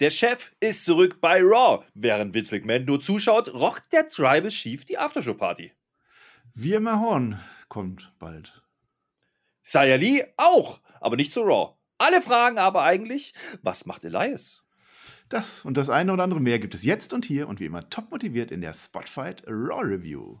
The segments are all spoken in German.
Der Chef ist zurück bei Raw. Während Vince McMahon nur zuschaut, rockt der Tribal Chief die Aftershow-Party. Wie immer Horn kommt bald. Saya Lee auch, aber nicht zu Raw. Alle fragen aber eigentlich, was macht Elias? Das und das eine oder andere mehr gibt es jetzt und hier und wie immer top motiviert in der Spotfight Raw Review.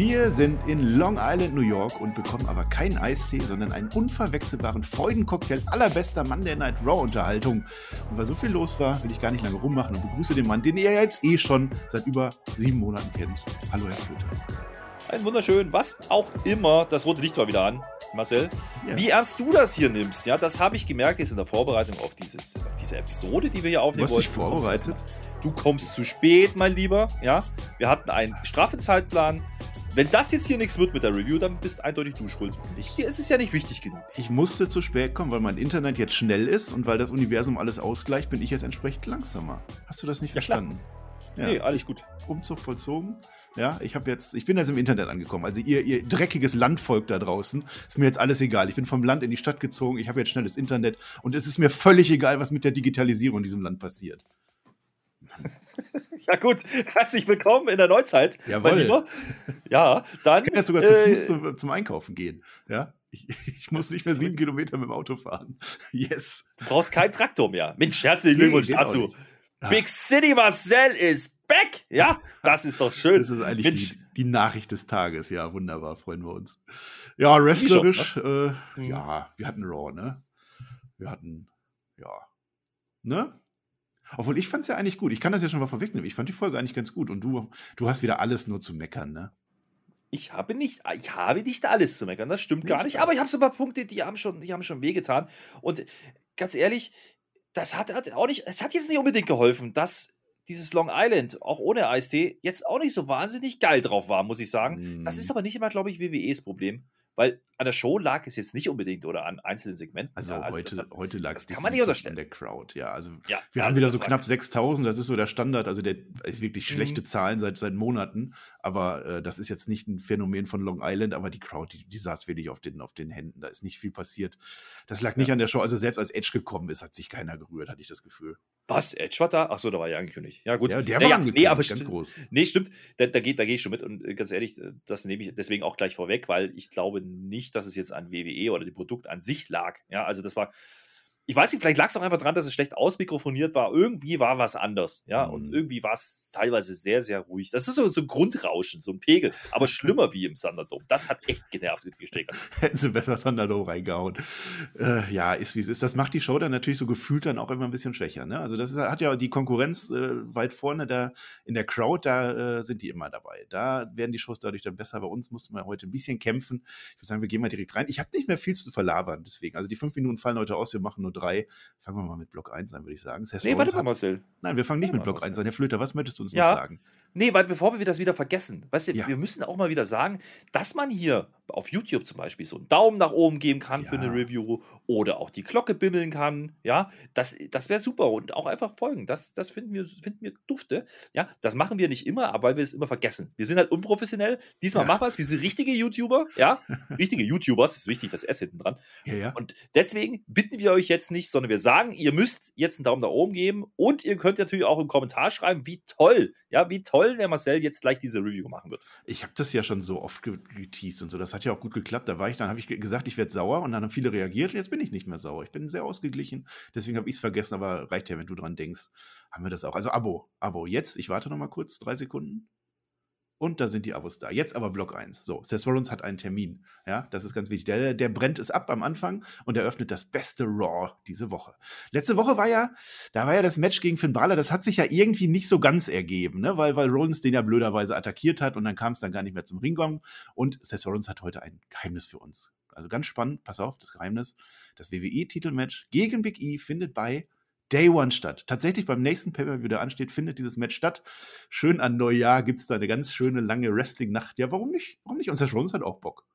Wir sind in Long Island, New York und bekommen aber keinen Eistee, sondern einen unverwechselbaren Freudencocktail allerbester Monday Night Raw Unterhaltung. Und weil so viel los war, will ich gar nicht lange rummachen und begrüße den Mann, den ihr jetzt eh schon seit über sieben Monaten kennt. Hallo, Herr Flöter. Ein wunderschön, was auch immer, das rote Licht war wieder an, Marcel. Ja. Wie ernst du das hier nimmst, ja, das habe ich gemerkt jetzt in der Vorbereitung auf, dieses, auf diese Episode, die wir hier aufnehmen du wollten. Dich vorbereitet? Du kommst zu spät, mein Lieber, ja. Wir hatten einen straffen Zeitplan. Wenn das jetzt hier nichts wird mit der Review, dann bist eindeutig du schuld. Hier ist es ja nicht wichtig genug. Ich musste zu spät kommen, weil mein Internet jetzt schnell ist und weil das Universum alles ausgleicht, bin ich jetzt entsprechend langsamer. Hast du das nicht ja, verstanden? Ja, nee, alles gut. Umzug vollzogen. Ja, ich habe jetzt, ich bin jetzt im Internet angekommen. Also ihr, ihr dreckiges Landvolk da draußen, ist mir jetzt alles egal. Ich bin vom Land in die Stadt gezogen, ich habe jetzt schnelles Internet und es ist mir völlig egal, was mit der Digitalisierung in diesem Land passiert. Ja gut, herzlich willkommen in der Neuzeit, Jawohl. Ja, dann. Ich kann jetzt sogar zu Fuß äh, zum, zum, Einkaufen gehen. Ja, ich, ich muss nicht mehr sieben Kilometer mit dem Auto fahren. Yes. Du brauchst keinen Traktor mehr. Mensch, herzlichen Glückwunsch nee, dazu. Big City Marcel ist back. Ja, das ist doch schön. Das ist eigentlich die, die, Nachricht des Tages. Ja, wunderbar, freuen wir uns. Ja, wrestlerisch. Ne? Äh, mhm. Ja, wir hatten Raw, ne? Wir hatten, ja. Ne? Obwohl, ich fand es ja eigentlich gut. Ich kann das ja schon mal vorwegnehmen. Ich fand die Folge eigentlich ganz gut. Und du, du hast wieder alles nur zu meckern, ne? Ich habe nicht, ich habe nicht alles zu meckern, das stimmt gar nicht. Aber ich habe so ein paar Punkte, die haben schon, die haben schon wehgetan. Und ganz ehrlich, das hat, hat auch nicht, es hat jetzt nicht unbedingt geholfen, dass dieses Long Island, auch ohne Eistee, jetzt auch nicht so wahnsinnig geil drauf war, muss ich sagen. Mm. Das ist mhm. aber nicht immer, glaube ich, WWEs Problem. Weil an der Show lag es jetzt nicht unbedingt oder an einzelnen Segmenten. Also, ja, also heute, hat, heute lag es kann man nicht unterstellen. an der Crowd. Ja, also ja, wir haben wieder so knapp 6000, das ist so der Standard. Also der ist wirklich mhm. schlechte Zahlen seit, seit Monaten. Aber äh, das ist jetzt nicht ein Phänomen von Long Island, aber die Crowd, die, die saß wirklich auf den, auf den Händen. Da ist nicht viel passiert. Das lag nicht ja. an der Show. Also selbst als Edge gekommen ist, hat sich keiner gerührt, hatte ich das Gefühl. Was? Edge war da? Achso, da war ja angekündigt. Ja, gut. Ja, der naja, war angekündigt, nee, aber ganz groß. Nee, stimmt. Da, da, geht, da gehe ich schon mit. Und äh, ganz ehrlich, äh, das nehme ich deswegen auch gleich vorweg, weil ich glaube nicht, dass es jetzt an WWE oder dem Produkt an sich lag. Ja, also das war ich weiß nicht, vielleicht lag es auch einfach dran, dass es schlecht ausmikrofoniert war. Irgendwie war was anders, ja. Mhm. Und irgendwie war es teilweise sehr, sehr ruhig. Das ist so, so ein Grundrauschen, so ein Pegel. Aber schlimmer wie im Thunderdome. Das hat echt genervt mit Gestreckern. Hätten sie besser Thunderdome reingehauen. Äh, ja, ist wie es ist. Das macht die Show dann natürlich so gefühlt dann auch immer ein bisschen schwächer. Ne? Also das ist, hat ja die Konkurrenz äh, weit vorne da in der Crowd, da äh, sind die immer dabei. Da werden die Shows dadurch dann besser. Bei uns mussten wir heute ein bisschen kämpfen. Ich würde sagen, wir gehen mal direkt rein. Ich habe nicht mehr viel zu verlabern, deswegen. Also die fünf Minuten fallen heute aus, wir machen nur drei. Fangen wir mal mit Block 1 an, würde ich sagen. nee, warte mal, Marcel. Nein, wir fangen nicht ja, mit Block Marcel. 1 an. Herr Flöter, was möchtest du uns ja. noch sagen? Nee, weil bevor wir das wieder vergessen, weißt du, ja. wir müssen auch mal wieder sagen, dass man hier auf YouTube zum Beispiel so einen Daumen nach oben geben kann ja. für eine Review oder auch die Glocke bimmeln kann, ja, das, das wäre super und auch einfach folgen, das, das finden, wir, finden wir dufte, ja, das machen wir nicht immer, aber weil wir es immer vergessen. Wir sind halt unprofessionell, diesmal ja. machen wir es, wir sind richtige YouTuber, ja, richtige YouTubers, ist wichtig, das S hinten dran ja, und deswegen bitten wir euch jetzt nicht, sondern wir sagen, ihr müsst jetzt einen Daumen nach oben geben und ihr könnt natürlich auch im Kommentar schreiben, wie toll, ja, wie toll toll der Marcel jetzt gleich diese Review machen wird. Ich habe das ja schon so oft geteased und so. Das hat ja auch gut geklappt. Da war ich dann, habe ich gesagt, ich werde sauer und dann haben viele reagiert jetzt bin ich nicht mehr sauer. Ich bin sehr ausgeglichen. Deswegen habe ich es vergessen, aber reicht ja, wenn du dran denkst. Haben wir das auch. Also Abo, Abo. Jetzt, ich warte noch mal kurz, drei Sekunden. Und da sind die Abos da. Jetzt aber Block 1. So, Seth Rollins hat einen Termin. Ja, das ist ganz wichtig. Der, der brennt es ab am Anfang und eröffnet das beste Raw diese Woche. Letzte Woche war ja, da war ja das Match gegen Finn Balor, das hat sich ja irgendwie nicht so ganz ergeben, ne? weil, weil Rollins den ja blöderweise attackiert hat und dann kam es dann gar nicht mehr zum Ringgong. Und Seth Rollins hat heute ein Geheimnis für uns. Also ganz spannend, pass auf, das Geheimnis. Das WWE-Titelmatch gegen Big E findet bei Day One statt. Tatsächlich beim nächsten Pay-Per-View, der ansteht, findet dieses Match statt. Schön an Neujahr gibt es da eine ganz schöne lange Wrestling-Nacht. Ja, warum nicht? Warum nicht? Und Seth Rollins hat auch Bock.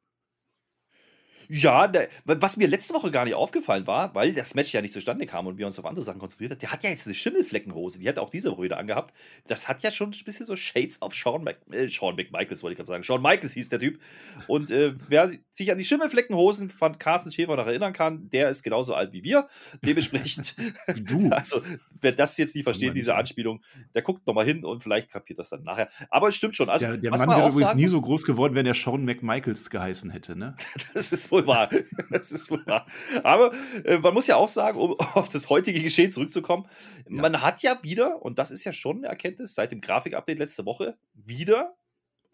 Ja, der, was mir letzte Woche gar nicht aufgefallen war, weil das Match ja nicht zustande kam und wir uns auf andere Sachen konzentriert haben, der hat ja jetzt eine Schimmelfleckenhose, die hat auch diese wieder angehabt. Das hat ja schon ein bisschen so Shades of Shawn, Mac, äh, Shawn McMichaels, wollte ich gerade sagen. Shawn Michaels hieß der Typ. Und äh, wer sich an die Schimmelfleckenhosen von Carsten Schäfer noch erinnern kann, der ist genauso alt wie wir. Dementsprechend, du. also wer das jetzt nicht versteht, diese Anspielung, der guckt nochmal hin und vielleicht kapiert das dann nachher. Aber es stimmt schon. Also, der, der Mann wäre übrigens nie so groß geworden, wenn er Shawn McMichaels geheißen hätte, ne? das ist wohl wahr. Das ist wohl wahr. Aber äh, man muss ja auch sagen, um auf das heutige Geschehen zurückzukommen, ja. man hat ja wieder, und das ist ja schon eine Erkenntnis, seit dem Grafik-Update letzte Woche, wieder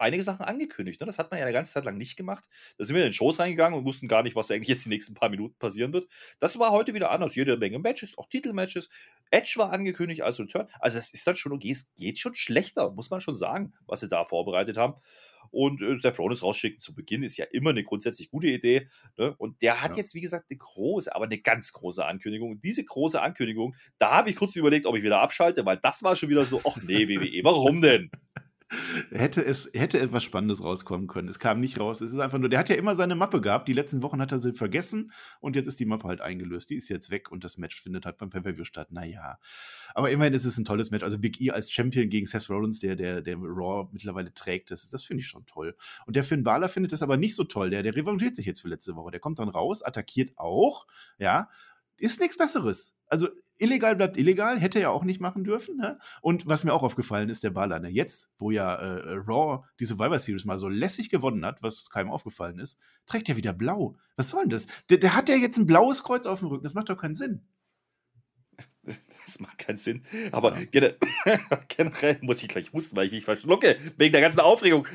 einige Sachen angekündigt. Ne? Das hat man ja eine ganze Zeit lang nicht gemacht. Da sind wir in den Shows reingegangen und wussten gar nicht, was eigentlich jetzt die nächsten paar Minuten passieren wird. Das war heute wieder anders. Jede Menge Matches, auch Titelmatches. Edge war angekündigt als Return. Also, das ist dann schon okay. Es geht schon schlechter, muss man schon sagen, was sie da vorbereitet haben. Und äh, Seth Rollins rausschicken zu Beginn ist ja immer eine grundsätzlich gute Idee. Ne? Und der hat ja. jetzt, wie gesagt, eine große, aber eine ganz große Ankündigung. Und diese große Ankündigung, da habe ich kurz überlegt, ob ich wieder abschalte, weil das war schon wieder so, ach nee, WWE, warum denn? hätte es hätte etwas Spannendes rauskommen können. Es kam nicht raus. Es ist einfach nur, der hat ja immer seine Mappe gehabt. Die letzten Wochen hat er sie vergessen und jetzt ist die Mappe halt eingelöst. Die ist jetzt weg und das Match findet halt beim Pay-Per-View statt. Naja. Aber immerhin ist es ein tolles Match. Also Big E als Champion gegen Seth Rollins, der, der, der Raw mittlerweile trägt, das, das finde ich schon toll. Und der Finn Balor findet das aber nicht so toll. Der, der revanchiert sich jetzt für letzte Woche. Der kommt dann raus, attackiert auch, ja, ist nichts Besseres. Also illegal bleibt illegal, hätte er ja auch nicht machen dürfen. Ne? Und was mir auch aufgefallen ist, der Baller, ne? jetzt, wo ja äh, Raw die Survivor Series mal so lässig gewonnen hat, was keinem aufgefallen ist, trägt er wieder blau. Was soll denn das? Der, der hat ja jetzt ein blaues Kreuz auf dem Rücken, das macht doch keinen Sinn. Das macht keinen Sinn. Aber ja. generell muss ich gleich husten, weil ich mich verschlucke, wegen der ganzen Aufregung.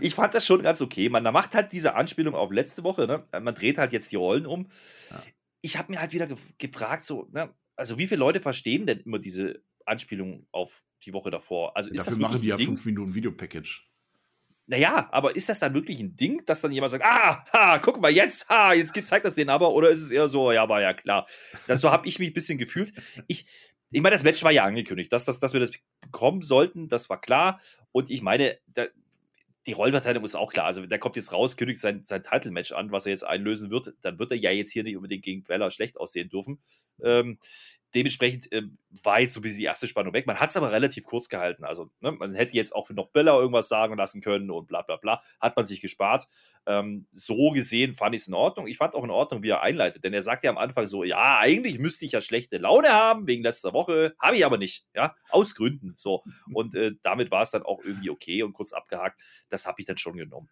Ich fand das schon ganz okay. Man macht halt diese Anspielung auf letzte Woche. Ne? Man dreht halt jetzt die Rollen um. Ja ich habe mir halt wieder ge gefragt, so, ne, also wie viele Leute verstehen denn immer diese Anspielung auf die Woche davor? Also ist Dafür das machen die ja Ding? fünf Minuten Videopackage. Naja, aber ist das dann wirklich ein Ding, dass dann jemand sagt, ah, ha, guck mal jetzt, ha, jetzt zeigt das den aber, oder ist es eher so, ja, war ja klar. Das, so habe ich mich ein bisschen gefühlt. Ich, ich meine, das Match war ja angekündigt, dass, dass, dass wir das bekommen sollten, das war klar. Und ich meine, da, die Rollverteilung ist auch klar. Also, der kommt jetzt raus, kündigt sein, sein Title-Match an, was er jetzt einlösen wird. Dann wird er ja jetzt hier nicht unbedingt gegen Queller schlecht aussehen dürfen. Ähm, dementsprechend äh, war jetzt so ein bisschen die erste Spannung weg. Man hat es aber relativ kurz gehalten. Also, ne, man hätte jetzt auch noch Bella irgendwas sagen lassen können und bla bla bla. Hat man sich gespart. Ähm, so gesehen fand ich es in Ordnung. Ich fand auch in Ordnung, wie er einleitet, denn er sagt ja am Anfang so: Ja, eigentlich müsste ich ja schlechte Laune haben wegen letzter Woche. Habe ich aber nicht. Ja, aus Gründen. So. Und äh, damit war es dann auch irgendwie okay und kurz abgehakt. Das habe ich dann schon genommen.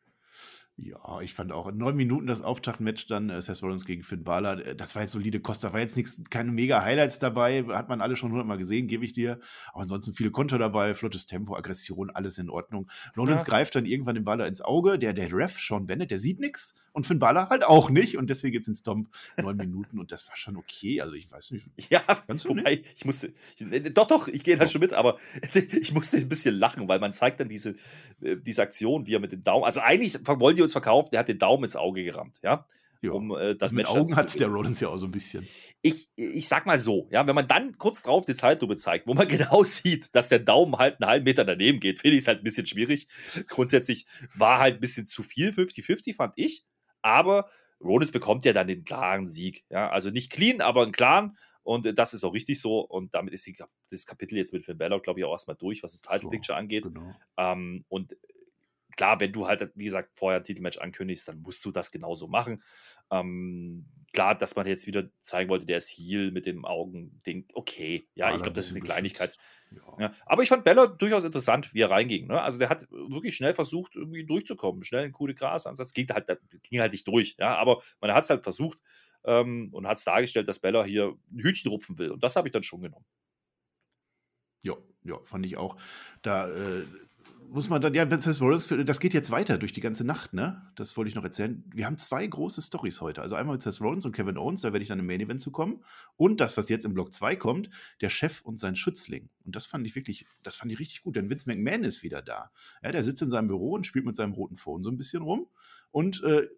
Ja, ich fand auch neun Minuten das Auftaktmatch dann, äh, Seth Rollins gegen Finn Balor, äh, das war jetzt solide Kost, da war jetzt nichts, keine mega Highlights dabei, hat man alle schon hundertmal gesehen, gebe ich dir. Auch ansonsten viele Konter dabei, flottes Tempo, Aggression, alles in Ordnung. Rollins ja. greift dann irgendwann den Balor ins Auge, der, der Ref, Sean Bennett, der sieht nichts und Finn Balor halt auch nicht und deswegen gibt es den Stomp neun Minuten und das war schon okay, also ich weiß nicht. Ja, ganz wobei, ich musste, ich, äh, doch, doch, ich gehe da schon mit, aber ich musste ein bisschen lachen, weil man zeigt dann diese, diese Aktion, wie er mit dem Daumen, also eigentlich wollen die uns verkauft, der hat den Daumen ins Auge gerammt, ja. Ja. Um, äh, das also mit Augen hat es der Rollins ja auch so ein bisschen. Ich, ich sag mal so, ja, wenn man dann kurz drauf die Zeitlupe zeigt, wo man genau sieht, dass der Daumen halt einen halben Meter daneben geht, finde ich es halt ein bisschen schwierig. Grundsätzlich war halt ein bisschen zu viel, 50-50 fand ich. Aber Rollins bekommt ja dann den klaren Sieg. Ja, also nicht clean, aber einen klaren. Und äh, das ist auch richtig so. Und damit ist die, das Kapitel jetzt mit Finn Balor, glaube ich, auch erstmal durch, was das Title Picture so, angeht. Genau. Ähm, und klar, wenn du halt, wie gesagt, vorher ein Titelmatch ankündigst, dann musst du das genauso machen. Ähm, klar, dass man jetzt wieder zeigen wollte, der ist Heal mit dem Augending, okay. Ja, ja ich glaube, das ist eine Kleinigkeit. Ja. Ja. Aber ich fand Bella durchaus interessant, wie er reinging. Ne? Also der hat wirklich schnell versucht, irgendwie durchzukommen. Schnell einen coole Gras-Ansatz. Ging halt, ging halt nicht durch. Ja, aber man hat es halt versucht ähm, und hat es dargestellt, dass Bella hier ein Hütchen rupfen will. Und das habe ich dann schon genommen. Ja, ja, fand ich auch. Da äh, muss man dann, ja, das, Rollins, das geht jetzt weiter durch die ganze Nacht, ne? Das wollte ich noch erzählen. Wir haben zwei große Stories heute. Also einmal mit Seth Rollins und Kevin Owens, da werde ich dann im Main Event zu kommen. Und das, was jetzt im Block 2 kommt, der Chef und sein Schützling. Und das fand ich wirklich, das fand ich richtig gut, denn Vince McMahon ist wieder da. Ja, der sitzt in seinem Büro und spielt mit seinem roten Phone so ein bisschen rum. Und äh,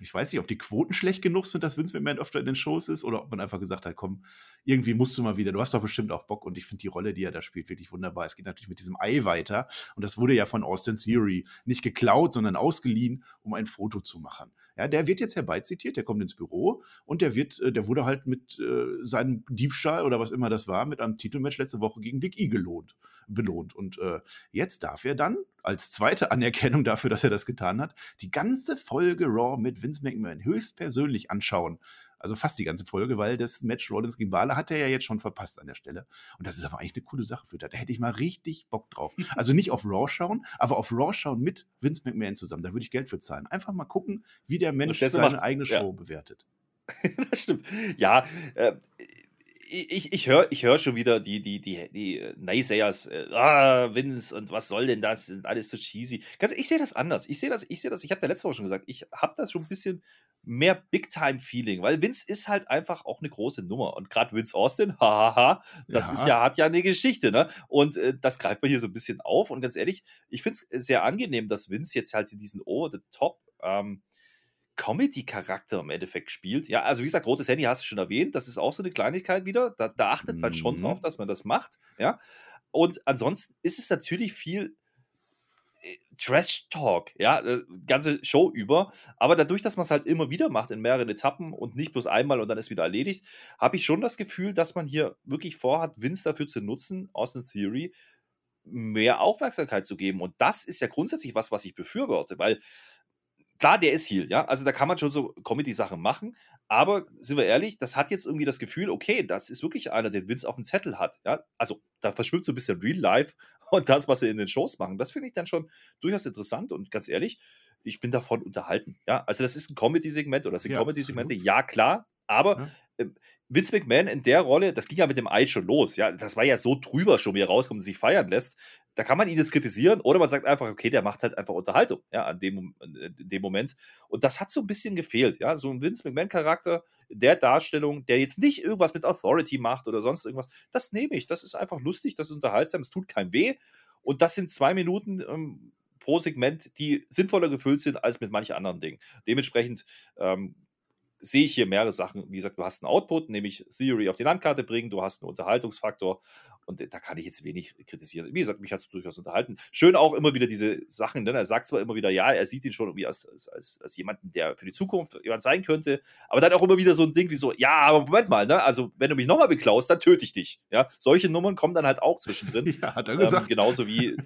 ich weiß nicht, ob die Quoten schlecht genug sind, dass Vince McMahon öfter in den Shows ist oder ob man einfach gesagt hat, komm, irgendwie musst du mal wieder, du hast doch bestimmt auch Bock und ich finde die Rolle, die er da spielt, wirklich wunderbar. Es geht natürlich mit diesem Ei weiter und das wurde ja von Austin Theory nicht geklaut, sondern ausgeliehen, um ein Foto zu machen. Ja, der wird jetzt herbeizitiert, der kommt ins Büro und der wird, äh, der wurde halt mit äh, seinem Diebstahl oder was immer das war, mit einem Titelmatch letzte Woche gegen Big E gelohnt, belohnt. Und äh, jetzt darf er dann als zweite Anerkennung dafür, dass er das getan hat, die ganze Folge Raw mit Vince McMahon höchstpersönlich anschauen. Also fast die ganze Folge, weil das Match Rollins gegen Balor hat er ja jetzt schon verpasst an der Stelle. Und das ist aber eigentlich eine coole Sache für da. Da hätte ich mal richtig Bock drauf. Also nicht auf Raw schauen, aber auf Raw schauen mit Vince McMahon zusammen. Da würde ich Geld für zahlen. Einfach mal gucken, wie der Mensch seine macht. eigene Show ja. bewertet. das stimmt. Ja, äh, ich, ich höre ich hör schon wieder die, die, die, die Naysayers, äh, ah, Vince und was soll denn das? Sind alles so cheesy. Ganz, ich sehe das anders. Ich sehe das, ich sehe das, ich habe ja letzte Woche schon gesagt, ich habe das schon ein bisschen mehr Big-Time-Feeling, weil Vince ist halt einfach auch eine große Nummer. Und gerade Vince Austin, hahaha, das ja. ist ja, hat ja eine Geschichte, ne? Und äh, das greift man hier so ein bisschen auf. Und ganz ehrlich, ich finde es sehr angenehm, dass Vince jetzt halt in diesen Over-the-Top ähm, Comedy-Charakter im Endeffekt spielt. Ja, also wie gesagt, rotes Handy hast du schon erwähnt, das ist auch so eine Kleinigkeit wieder. Da, da achtet man schon drauf, mhm. dass man das macht. Ja. Und ansonsten ist es natürlich viel äh, Trash-Talk, ja, äh, ganze Show über. Aber dadurch, dass man es halt immer wieder macht in mehreren Etappen und nicht bloß einmal und dann ist wieder erledigt, habe ich schon das Gefühl, dass man hier wirklich vorhat, Vince dafür zu nutzen, Austin Theory, mehr Aufmerksamkeit zu geben. Und das ist ja grundsätzlich was, was ich befürworte, weil klar, der ist Heal, ja. Also da kann man schon so Comedy-Sachen machen. Aber sind wir ehrlich, das hat jetzt irgendwie das Gefühl, okay, das ist wirklich einer, den Vince auf dem Zettel hat. Ja? Also da verschwimmt so ein bisschen Real Life und das, was sie in den Shows machen. Das finde ich dann schon durchaus interessant und ganz ehrlich, ich bin davon unterhalten. Ja, also das ist ein Comedy-Segment oder das sind ja, Comedy-Segmente, ja klar, aber ja. Ähm, Vince McMahon in der Rolle, das ging ja mit dem Eis schon los. Ja, das war ja so drüber schon, wie er rauskommt und sich feiern lässt. Da kann man ihn jetzt kritisieren oder man sagt einfach, okay, der macht halt einfach Unterhaltung, ja, an dem, in dem Moment. Und das hat so ein bisschen gefehlt, ja, so ein Vince McMahon-Charakter der Darstellung, der jetzt nicht irgendwas mit Authority macht oder sonst irgendwas. Das nehme ich. Das ist einfach lustig, das ist unterhaltsam, es tut keinem weh. Und das sind zwei Minuten ähm, pro Segment, die sinnvoller gefüllt sind als mit manchen anderen Dingen. Dementsprechend ähm, sehe ich hier mehrere Sachen. Wie gesagt, du hast einen Output, nämlich Theory auf die Landkarte bringen, du hast einen Unterhaltungsfaktor und da kann ich jetzt wenig kritisieren. Wie gesagt, mich hat es durchaus unterhalten. Schön auch immer wieder diese Sachen, denn er sagt zwar immer wieder, ja, er sieht ihn schon irgendwie als, als, als, als jemanden, der für die Zukunft jemand sein könnte, aber dann auch immer wieder so ein Ding wie so, ja, aber Moment mal, ne? also wenn du mich nochmal beklaust, dann töte ich dich. Ja, solche Nummern kommen dann halt auch zwischendrin. ja, hat er gesagt. Ähm, genauso wie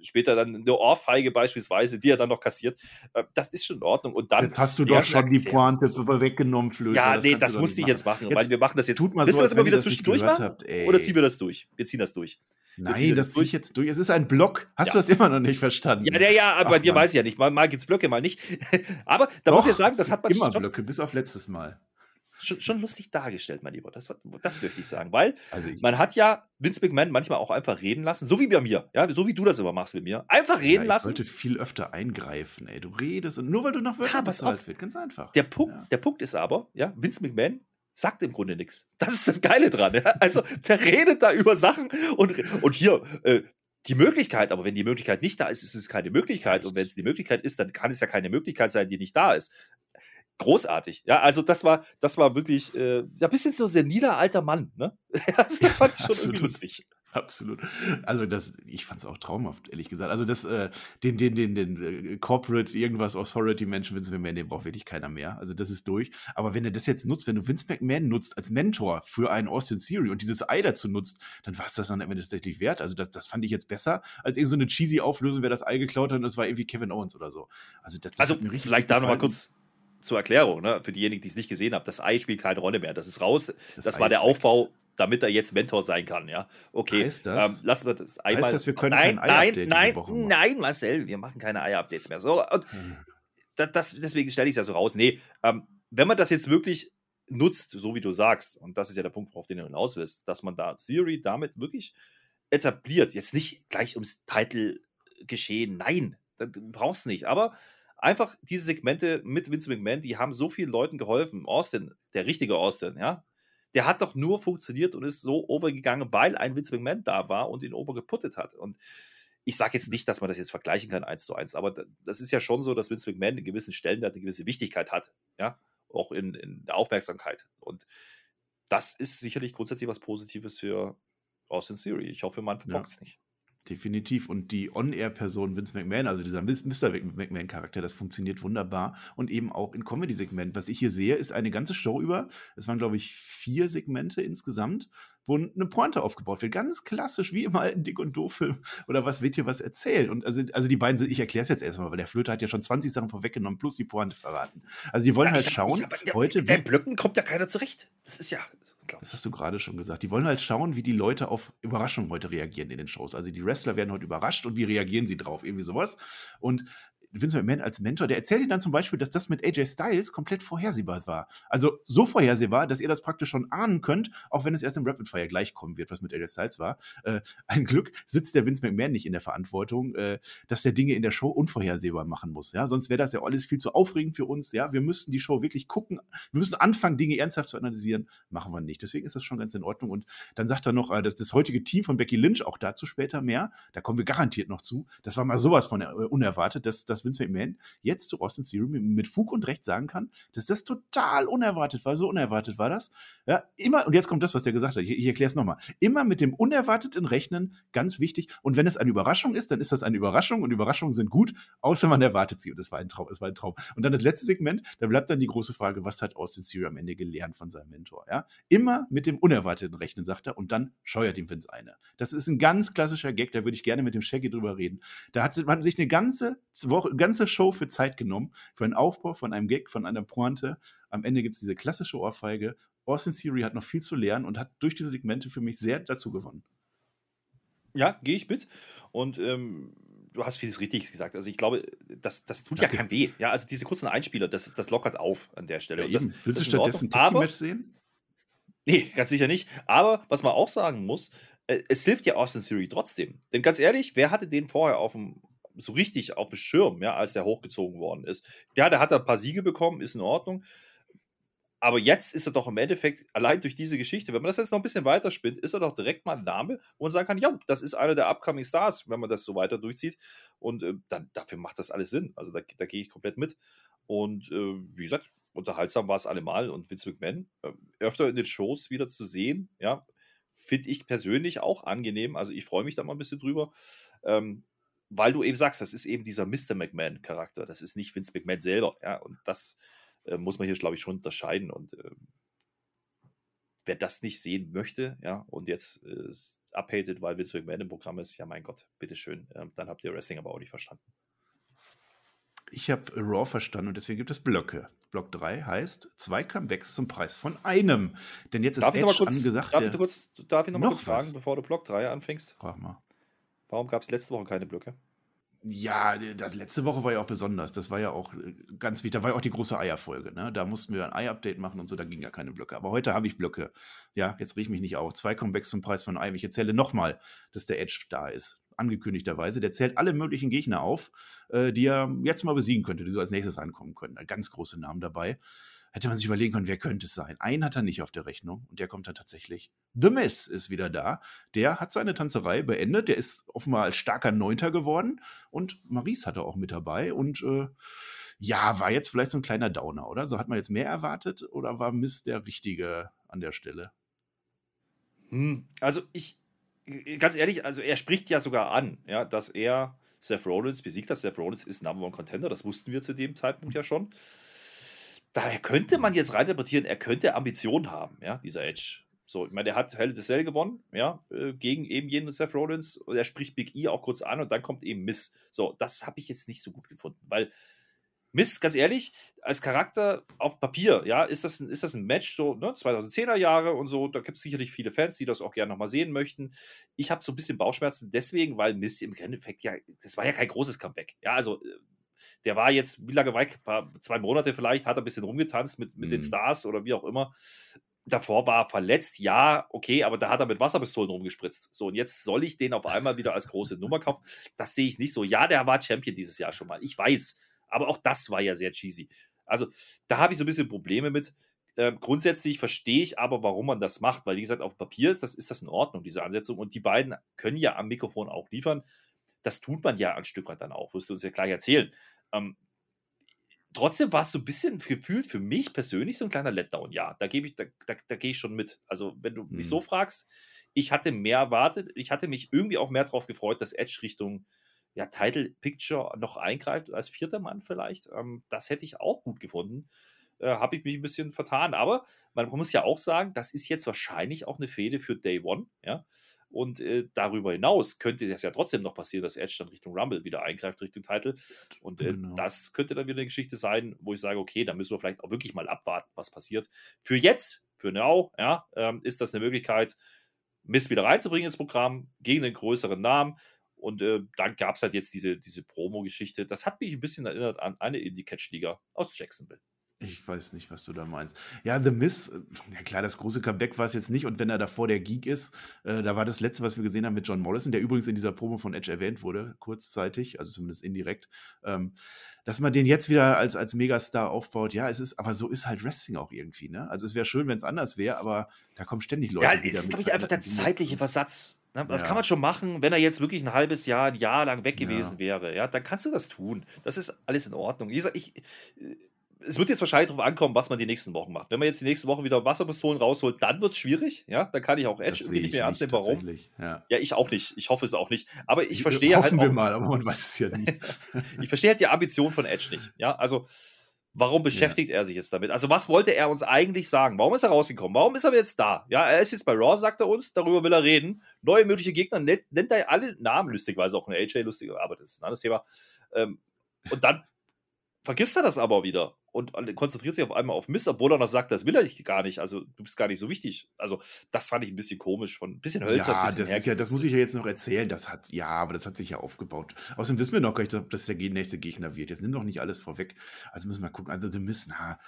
später dann eine Ohrfeige beispielsweise, die er dann noch kassiert. Äh, das ist schon in Ordnung. Und dann. Jetzt hast du doch schon die Pointe weggenommen, Flöte. Ja, das nee, das musste ich jetzt machen, jetzt weil wir machen das jetzt. Tut mal so, wir das immer wieder zwischendurch machen? Habt, oder ziehen wir das durch? Wir ziehen das durch. Nein, das ziehe ich jetzt durch. Es ist ein Block. Hast ja. du das immer noch nicht verstanden? Ja, ja, ja, aber bei dir weiß ich ja nicht. Mal, mal gibt es Blöcke, mal nicht. aber da Doch, muss ich sagen, das hat man immer Blöcke, bis auf letztes Mal schon, schon lustig dargestellt, mein Lieber. Das, das möchte ich sagen. Weil also ich, man hat ja Vince McMahon manchmal auch einfach reden lassen, so wie bei mir, ja, so wie du das immer machst mit mir. Einfach reden ja, ich lassen. sollte viel öfter eingreifen, ey. Du redest und nur weil du nach Wörtern ja, bezahlt wird, ganz einfach. Der Punkt, ja. der Punkt ist aber, ja, Vince McMahon sagt im Grunde nichts. Das ist das Geile dran. Ja? Also, der redet da über Sachen und, und hier, äh, die Möglichkeit, aber wenn die Möglichkeit nicht da ist, ist es keine Möglichkeit. Und wenn es die Möglichkeit ist, dann kann es ja keine Möglichkeit sein, die nicht da ist großartig. Ja, also das war, das war wirklich äh, ein bisschen so seniler alter Mann. Ne? also das fand ich schon irgendwie lustig. Absolut. Also das, ich fand es auch traumhaft, ehrlich gesagt. Also das, äh, den, den, den, den äh, Corporate irgendwas Authority-Menschen Vince McMahon, den braucht wirklich keiner mehr. Also das ist durch. Aber wenn er das jetzt nutzt, wenn du Vince McMahon nutzt als Mentor für einen Austin Theory und dieses Ei dazu nutzt, dann war es das dann am Ende tatsächlich wert. Also das, das fand ich jetzt besser als irgendeine so cheesy Auflösung, wer das Ei geklaut hat und das war irgendwie Kevin Owens oder so. Also das, das also vielleicht da nochmal kurz zur Erklärung, ne, für diejenigen, die es nicht gesehen haben, das Ei spielt keine Rolle mehr. Das ist raus. Das, das war der Aufbau, damit er jetzt Mentor sein kann, ja. Okay. Heißt das? Ähm, lassen wir das einmal. Heißt das, wir können nein, kein nein, nein, nein, Marcel, wir machen keine Ei-Updates mehr. So, und hm. das, das, deswegen stelle ich es ja so raus. Nee, ähm, wenn man das jetzt wirklich nutzt, so wie du sagst, und das ist ja der Punkt, auf den du hinaus willst, dass man da Theory damit wirklich etabliert, jetzt nicht gleich ums Titel geschehen, nein, das brauchst du nicht, aber einfach diese Segmente mit Vince McMahon, die haben so vielen Leuten geholfen. Austin, der richtige Austin, ja, der hat doch nur funktioniert und ist so overgegangen, weil ein Vince McMahon da war und ihn overgeputtet hat. Und ich sage jetzt nicht, dass man das jetzt vergleichen kann eins zu eins, aber das ist ja schon so, dass Vince McMahon einen gewissen Stellenwert, eine gewisse Wichtigkeit hat, ja, auch in, in der Aufmerksamkeit. Und das ist sicherlich grundsätzlich was Positives für Austin Theory. Ich hoffe, man verbockt es ja. nicht. Definitiv. Und die On-Air-Person Vince McMahon, also dieser Mr. McMahon-Charakter, das funktioniert wunderbar. Und eben auch in Comedy-Segment. Was ich hier sehe, ist eine ganze Show über. Es waren, glaube ich, vier Segmente insgesamt, wo eine Pointe aufgebaut wird. Ganz klassisch, wie immer in Dick und Doof-Film. Oder was wird hier was erzählt? Und also, also die beiden sind, ich erkläre es jetzt erstmal, weil der Flöter hat ja schon 20 Sachen vorweggenommen, plus die Pointe verraten. Also die wollen ja, halt hab, schauen, hab, heute. Der Blöcken kommt ja keiner zurecht. Das ist ja glaube Das hast du gerade schon gesagt. Die wollen halt schauen, wie die Leute auf Überraschungen heute reagieren in den Shows. Also die Wrestler werden heute überrascht und wie reagieren sie drauf? Irgendwie sowas. Und Vince McMahon als Mentor, der erzählt ihnen dann zum Beispiel, dass das mit AJ Styles komplett vorhersehbar war. Also so vorhersehbar, dass ihr das praktisch schon ahnen könnt, auch wenn es erst im Rapid Fire gleich kommen wird, was mit AJ Styles war. Äh, ein Glück sitzt der Vince McMahon nicht in der Verantwortung, äh, dass der Dinge in der Show unvorhersehbar machen muss. Ja, sonst wäre das ja alles viel zu aufregend für uns. Ja, wir müssten die Show wirklich gucken, wir müssen anfangen, Dinge ernsthaft zu analysieren. Machen wir nicht. Deswegen ist das schon ganz in Ordnung. Und dann sagt er noch, äh, dass das heutige Team von Becky Lynch, auch dazu später mehr, da kommen wir garantiert noch zu. Das war mal sowas von äh, unerwartet, dass, dass Vince McMahon jetzt zu Austin Theory mit Fug und Recht sagen kann, dass das total unerwartet war. So unerwartet war das. Ja, immer, und jetzt kommt das, was der gesagt hat. Ich, ich erkläre es nochmal. Immer mit dem Unerwarteten rechnen, ganz wichtig. Und wenn es eine Überraschung ist, dann ist das eine Überraschung und Überraschungen sind gut, außer man erwartet sie. Und das war ein Traum. Das war ein Traum. Und dann das letzte Segment, da bleibt dann die große Frage, was hat Austin Theory am Ende gelernt von seinem Mentor? Ja? Immer mit dem Unerwarteten rechnen, sagt er, und dann scheuert ihm Vince eine. Das ist ein ganz klassischer Gag, da würde ich gerne mit dem Shaggy drüber reden. Da hat man sich eine ganze Woche, ganze Show für Zeit genommen, für einen Aufbau von einem Gag, von einer Pointe. Am Ende gibt es diese klassische Ohrfeige. Austin Theory hat noch viel zu lernen und hat durch diese Segmente für mich sehr dazu gewonnen. Ja, gehe ich mit. Und ähm, du hast vieles richtig gesagt. Also ich glaube, das, das tut Danke. ja kein weh. Ja, also diese kurzen Einspieler, das, das lockert auf an der Stelle. Ja, das, Willst du stattdessen ein Match sehen? Nee, ganz sicher nicht. Aber was man auch sagen muss, äh, es hilft ja Austin Theory trotzdem. Denn ganz ehrlich, wer hatte den vorher auf dem, so richtig auf dem Schirm, ja, als der hochgezogen worden ist? Ja, der hat ein paar Siege bekommen, ist in Ordnung. Aber jetzt ist er doch im Endeffekt, allein durch diese Geschichte, wenn man das jetzt noch ein bisschen weiter spinnt, ist er doch direkt mal ein Name, wo man sagen kann, ja, das ist einer der Upcoming Stars, wenn man das so weiter durchzieht. Und äh, dann, dafür macht das alles Sinn. Also da, da gehe ich komplett mit. Und äh, wie gesagt, unterhaltsam war es allemal. Und Vince McMahon äh, öfter in den Shows wieder zu sehen, ja, finde ich persönlich auch angenehm. Also ich freue mich da mal ein bisschen drüber. Ähm, weil du eben sagst, das ist eben dieser Mr. McMahon-Charakter. Das ist nicht Vince McMahon selber. Ja, und das äh, muss man hier, glaube ich, schon unterscheiden. Und äh, wer das nicht sehen möchte, ja, und jetzt äh, abhatet, weil Vince McMahon im Programm ist, ja, mein Gott, bitteschön. Ähm, dann habt ihr Wrestling aber auch nicht verstanden. Ich habe Raw verstanden und deswegen gibt es Blöcke. Block 3 heißt zwei Comebacks zum Preis von einem. Denn jetzt darf ist Edge kurz, angesagt. Darf ich, kurz, darf ich noch mal kurz fragen, was? bevor du Block 3 anfängst? Frag mal. Warum gab es letzte Woche keine Blöcke? Ja, das letzte Woche war ja auch besonders. Das war ja auch äh, ganz wichtig. Da war ja auch die große Eierfolge. Ne? Da mussten wir ein Ei-Update machen und so, da ging ja keine Blöcke. Aber heute habe ich Blöcke. Ja, jetzt riech mich nicht auf. Zwei Comebacks zum Preis von einem. Ich erzähle nochmal, dass der Edge da ist. Angekündigterweise. Der zählt alle möglichen Gegner auf, äh, die er jetzt mal besiegen könnte, die so als nächstes ankommen können. Ganz große Namen dabei hätte man sich überlegen können, wer könnte es sein. Einen hat er nicht auf der Rechnung und der kommt dann tatsächlich. The Miss ist wieder da. Der hat seine Tanzerei beendet. Der ist offenbar als starker Neunter geworden und Maurice hatte auch mit dabei und äh, ja, war jetzt vielleicht so ein kleiner Downer, oder? So hat man jetzt mehr erwartet oder war Miss der Richtige an der Stelle? Hm, also ich, ganz ehrlich, also er spricht ja sogar an, ja, dass er Seth Rollins besiegt hat. Seth Rollins ist Number One Contender, das wussten wir zu dem Zeitpunkt ja schon daher könnte man jetzt reininterpretieren, er könnte Ambitionen haben, ja, dieser Edge. So, ich meine, der hat Hell Cell gewonnen, ja, äh, gegen eben jenen Seth Rollins. Und er spricht Big E auch kurz an und dann kommt eben Miss. So, das habe ich jetzt nicht so gut gefunden, weil Miss, ganz ehrlich, als Charakter auf Papier, ja, ist das ein, ist das ein Match, so, ne, 2010er Jahre und so, da gibt es sicherlich viele Fans, die das auch gerne nochmal sehen möchten. Ich habe so ein bisschen Bauchschmerzen deswegen, weil Miss im Endeffekt ja, das war ja kein großes Comeback. Ja, also äh, der war jetzt, wie lange weg? Zwei Monate vielleicht, hat er ein bisschen rumgetanzt mit, mit mhm. den Stars oder wie auch immer. Davor war er verletzt, ja, okay, aber da hat er mit Wasserpistolen rumgespritzt. So, und jetzt soll ich den auf einmal wieder als große Nummer kaufen. Das sehe ich nicht so. Ja, der war Champion dieses Jahr schon mal. Ich weiß. Aber auch das war ja sehr cheesy. Also, da habe ich so ein bisschen Probleme mit. Ähm, grundsätzlich verstehe ich aber, warum man das macht, weil, wie gesagt, auf Papier ist das, ist das in Ordnung, diese Ansetzung. Und die beiden können ja am Mikrofon auch liefern das tut man ja ein Stück weit dann auch, wirst du uns ja gleich erzählen. Ähm, trotzdem war es so ein bisschen gefühlt für mich persönlich so ein kleiner Letdown. Ja, da gebe ich, da, da, da gehe ich schon mit. Also, wenn du mich so mhm. fragst, ich hatte mehr erwartet, ich hatte mich irgendwie auch mehr darauf gefreut, dass Edge Richtung ja, Title Picture noch eingreift, als vierter Mann vielleicht. Ähm, das hätte ich auch gut gefunden. Äh, Habe ich mich ein bisschen vertan. Aber man muss ja auch sagen, das ist jetzt wahrscheinlich auch eine Fehde für Day One. Ja? Und äh, darüber hinaus könnte das ja trotzdem noch passieren, dass Edge dann Richtung Rumble wieder eingreift, Richtung Titel. Und äh, genau. das könnte dann wieder eine Geschichte sein, wo ich sage, okay, da müssen wir vielleicht auch wirklich mal abwarten, was passiert. Für jetzt, für now, ja, ähm, ist das eine Möglichkeit, Miss wieder reinzubringen ins Programm gegen den größeren Namen. Und äh, dann gab es halt jetzt diese, diese Promo-Geschichte. Das hat mich ein bisschen erinnert an eine Indie-Catch-Liga aus Jacksonville. Ich weiß nicht, was du da meinst. Ja, The Miss, äh, ja klar, das große Comeback war es jetzt nicht. Und wenn er davor der Geek ist, äh, da war das letzte, was wir gesehen haben mit John Morrison, der übrigens in dieser Promo von Edge erwähnt wurde, kurzzeitig, also zumindest indirekt, ähm, dass man den jetzt wieder als, als Megastar aufbaut. Ja, es ist, aber so ist halt Wrestling auch irgendwie, ne? Also es wäre schön, wenn es anders wäre, aber da kommen ständig Leute. Ja, ist, glaube ich, einfach der zeitliche Versatz. Ne? Das ja. kann man schon machen, wenn er jetzt wirklich ein halbes Jahr, ein Jahr lang weg gewesen ja. wäre. Ja, dann kannst du das tun. Das ist alles in Ordnung. Wie gesagt, ich es wird jetzt wahrscheinlich darauf ankommen, was man die nächsten Wochen macht. Wenn man jetzt die nächste Woche wieder Wasserpistolen rausholt, dann wird es schwierig. Ja, dann kann ich auch Edge irgendwie nicht mehr ernst nehmen. Warum? Ja. ja. ich auch nicht. Ich hoffe es auch nicht. Aber ich, ich verstehe hoffen halt. Hoffen wir mal, aber man weiß es ja nie. ich verstehe halt die Ambition von Edge nicht. Ja, also. Warum beschäftigt ja. er sich jetzt damit? Also, was wollte er uns eigentlich sagen? Warum ist er rausgekommen? Warum ist er jetzt da? Ja, er ist jetzt bei Raw, sagt er uns, darüber will er reden. Neue mögliche Gegner, nennt, nennt er alle Namen, lustigweise auch ein AJ lustig, aber das ist ein anderes Thema. Ähm, und dann vergisst er das aber wieder und konzentriert sich auf einmal auf Mist, obwohl er noch sagt, das will er gar nicht. Also du bist gar nicht so wichtig. Also das fand ich ein bisschen komisch, von ein bisschen hölzer. Ja, bisschen das, ja das muss ich ja jetzt noch erzählen. Das hat, ja, aber das hat sich ja aufgebaut. Außerdem wissen wir noch gar nicht, ob das der nächste Gegner wird. Jetzt nimm doch nicht alles vorweg. Also müssen wir mal gucken. Also The Mist, na,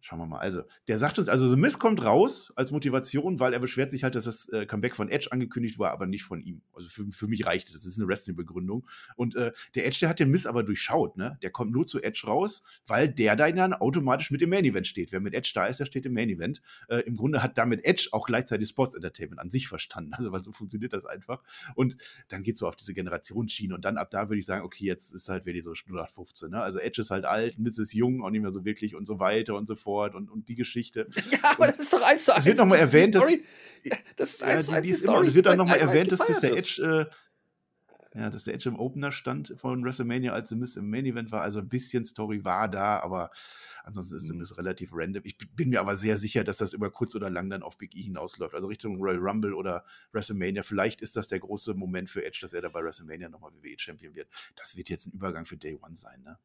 schauen wir mal. Also, der sagt uns, also The Mist kommt raus als Motivation, weil er beschwert sich halt, dass das äh, Comeback von Edge angekündigt war, aber nicht von ihm. Also für, für mich reicht das. Das ist eine Wrestling-Begründung. Und äh, der Edge, der hat den Mist aber durchschaut, ne? Der kommt nur zu Edge raus, weil der dann automatisch mit im Main Event steht. Wer mit Edge da ist, der steht im Main Event. Äh, Im Grunde hat damit Edge auch gleichzeitig Sports Entertainment an sich verstanden. Also, weil so funktioniert das einfach. Und dann geht es so auf diese Generationsschiene. Und dann ab da würde ich sagen, okay, jetzt ist halt wieder so 0815. Ne? Also Edge ist halt alt, Miss ist jung, auch nicht mehr so wirklich und so weiter und so fort und, und die Geschichte. Ja, aber und das ist doch eins zu eins. Es wird nochmal erwähnt, dass. Das ist eins zu eins. Es wird dann nochmal erwähnt, dass das der Edge. Äh, ja, dass der Edge im Opener stand von WrestleMania, als The Miss im Main Event war. Also ein bisschen Story war da, aber ansonsten ist The mhm. Miss relativ random. Ich bin mir aber sehr sicher, dass das über kurz oder lang dann auf Big E hinausläuft. Also Richtung Royal Rumble oder WrestleMania. Vielleicht ist das der große Moment für Edge, dass er da bei WrestleMania nochmal WWE-Champion wird. Das wird jetzt ein Übergang für Day One sein, ne?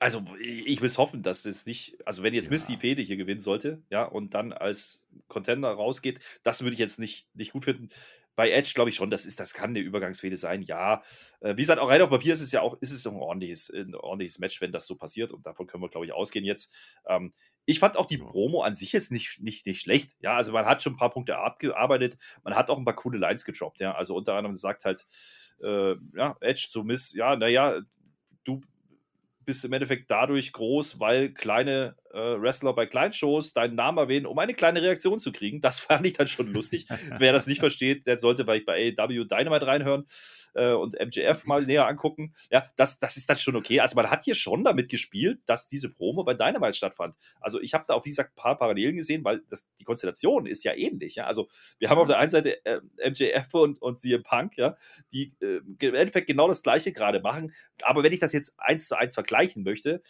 Also ich will es hoffen, dass es nicht, also wenn jetzt ja. Mist die Fehde hier gewinnen sollte, ja, und dann als Contender rausgeht, das würde ich jetzt nicht, nicht gut finden bei Edge glaube ich schon, das, ist, das kann eine Übergangsfehde sein, ja. Äh, wie gesagt, auch rein auf Papier ist es ja auch, ist es ein ordentliches, ein ordentliches Match, wenn das so passiert. Und davon können wir, glaube ich, ausgehen jetzt. Ähm, ich fand auch die Promo an sich jetzt nicht, nicht, nicht schlecht, ja, also man hat schon ein paar Punkte abgearbeitet, man hat auch ein paar coole Lines gedroppt, ja, also unter anderem sagt halt, äh, ja, Edge zu Miss, ja, naja, du bist im Endeffekt dadurch groß, weil kleine äh, Wrestler bei Kleinshows deinen Namen erwähnen, um eine kleine Reaktion zu kriegen. Das fand ich dann schon lustig. Wer das nicht versteht, der sollte vielleicht bei AEW Dynamite reinhören äh, und MJF mal näher angucken. Ja, das, das ist dann schon okay. Also man hat hier schon damit gespielt, dass diese Promo bei Dynamite stattfand. Also ich habe da auch, wie gesagt, ein paar Parallelen gesehen, weil das, die Konstellation ist ja ähnlich. Ja? Also wir haben auf der einen Seite äh, MJF und, und CM Punk, ja, die äh, im Endeffekt genau das Gleiche gerade machen. Aber wenn ich das jetzt eins zu eins vergleichen möchte,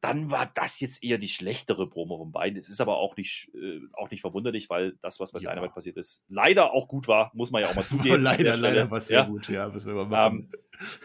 dann war das jetzt eher die schlechtere Promo von beiden. Es ist aber auch nicht, äh, auch nicht verwunderlich, weil das, was bei ja. Dynamite passiert ist, leider auch gut war, muss man ja auch mal zugeben. leider, leider war es sehr ja. gut, ja, müssen wir mal machen. Ähm,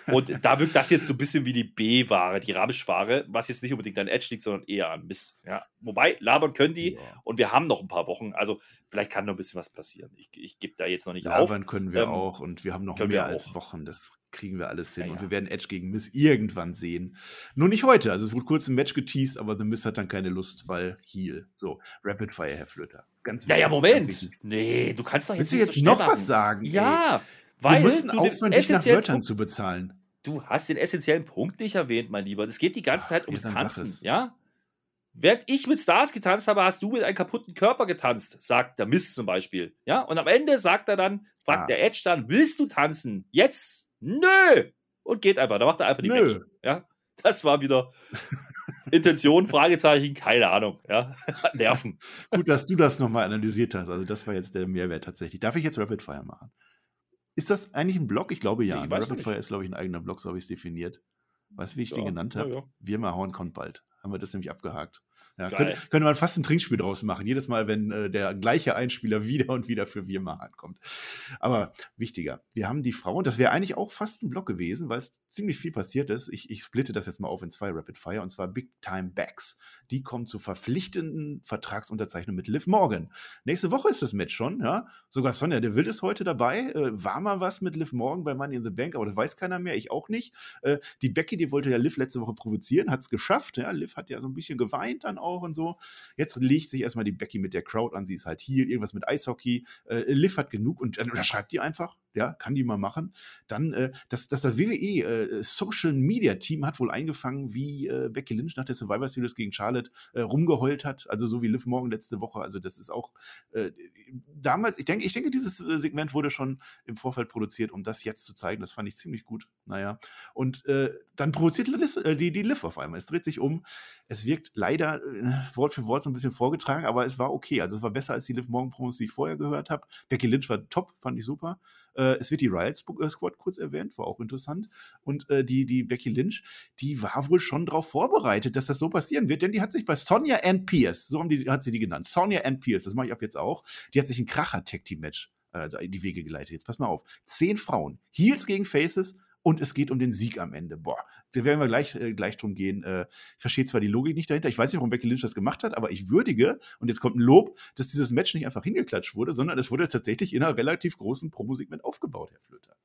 und da wirkt das jetzt so ein bisschen wie die B-Ware, die Rabisch-Ware, was jetzt nicht unbedingt an Edge liegt, sondern eher an Miss. Ja. Wobei, labern können die ja. und wir haben noch ein paar Wochen, also vielleicht kann noch ein bisschen was passieren. Ich, ich gebe da jetzt noch nicht labern auf. Labern können wir ähm, auch und wir haben noch mehr als Wochen, das kriegen wir alles hin. Ja, und wir werden Edge gegen Miss irgendwann sehen. Nur nicht heute. Also es wurde kurz ein Match geteased, aber The Miss hat dann keine Lust, weil Heal. So, Rapid Fire, Herr Flöter. Ganz wichtig. Ja, ja, Moment. Nee, du kannst doch jetzt Willst du jetzt noch machen. was sagen? Ja, ey? Weil wir müssen aufhören, dich nach Wörtern zu bezahlen. Du hast den essentiellen Punkt nicht erwähnt, mein Lieber. Es geht die ganze Zeit Ach, ums Tanzen, ja? Während ich mit Stars getanzt habe, hast du mit einem kaputten Körper getanzt, sagt der Miss zum Beispiel. Ja, und am Ende sagt er dann, fragt ah. der Edge dann, willst du tanzen? Jetzt nö! Und geht einfach. Da macht er einfach die Nö. Ja, das war wieder Intention, Fragezeichen, keine Ahnung. Ja, Nerven. Gut, dass du das nochmal analysiert hast. Also, das war jetzt der Mehrwert tatsächlich. Darf ich jetzt Rapid Fire machen? Ist das eigentlich ein Blog? Ich glaube ja. Ich Rapid Fire ist, glaube ich, ein eigener Blog, so habe ich es definiert. Weißt du, wie ich ja, den genannt habe? Ja, ja. Wir mal hauen kommt bald. Haben wir das nämlich abgehakt. Ja, könnte, könnte, man fast ein Trinkspiel draus machen. Jedes Mal, wenn äh, der gleiche Einspieler wieder und wieder für Wirma ankommt. Aber wichtiger, wir haben die Frau, und das wäre eigentlich auch fast ein Block gewesen, weil es ziemlich viel passiert ist. Ich, ich splitte das jetzt mal auf in zwei Rapid Fire, und zwar Big Time Backs. Die kommen zur verpflichtenden Vertragsunterzeichnung mit Liv Morgan. Nächste Woche ist das Match schon, ja. Sogar Sonja der Wild ist heute dabei. Äh, war mal was mit Liv Morgan bei Money in the Bank, aber das weiß keiner mehr, ich auch nicht. Äh, die Becky, die wollte ja Liv letzte Woche provozieren, hat es geschafft. Ja. Liv hat ja so ein bisschen geweint dann auch und so. Jetzt legt sich erstmal die Becky mit der Crowd an. Sie ist halt hier, irgendwas mit Eishockey. Äh, Liv hat genug und äh, unterschreibt die einfach. Ja, kann die mal machen. Dann, äh, dass, dass das WWE äh, Social Media Team hat wohl eingefangen, wie äh, Becky Lynch nach der Survivor Series gegen Charlotte äh, rumgeheult hat. Also so wie Liv Morgan letzte Woche. Also das ist auch äh, damals, ich denke, ich denke, dieses äh, Segment wurde schon im Vorfeld produziert, um das jetzt zu zeigen. Das fand ich ziemlich gut. Naja. Und dann provoziert die, die Liv auf einmal. Es dreht sich um. Es wirkt leider Wort für Wort so ein bisschen vorgetragen, aber es war okay. Also es war besser als die Liv Morgan Promos, die ich vorher gehört habe. Becky Lynch war top, fand ich super. Äh, es wird die Riot äh, Squad kurz erwähnt, war auch interessant. Und äh, die, die Becky Lynch, die war wohl schon darauf vorbereitet, dass das so passieren wird, denn die hat sich bei Sonja Ann Pierce, so haben die, hat sie die genannt, Sonja Ann Pierce, das mache ich ab jetzt auch, die hat sich ein Kracher-Tag-Team-Match also in die Wege geleitet. Jetzt pass mal auf. Zehn Frauen. Heels gegen Faces und es geht um den Sieg am Ende. Boah, da werden wir gleich, äh, gleich drum gehen. Äh, ich verstehe zwar die Logik nicht dahinter, ich weiß nicht, warum Becky Lynch das gemacht hat, aber ich würdige, und jetzt kommt ein Lob, dass dieses Match nicht einfach hingeklatscht wurde, sondern es wurde tatsächlich in einer relativ großen Promosegment aufgebaut, Herr Flöter.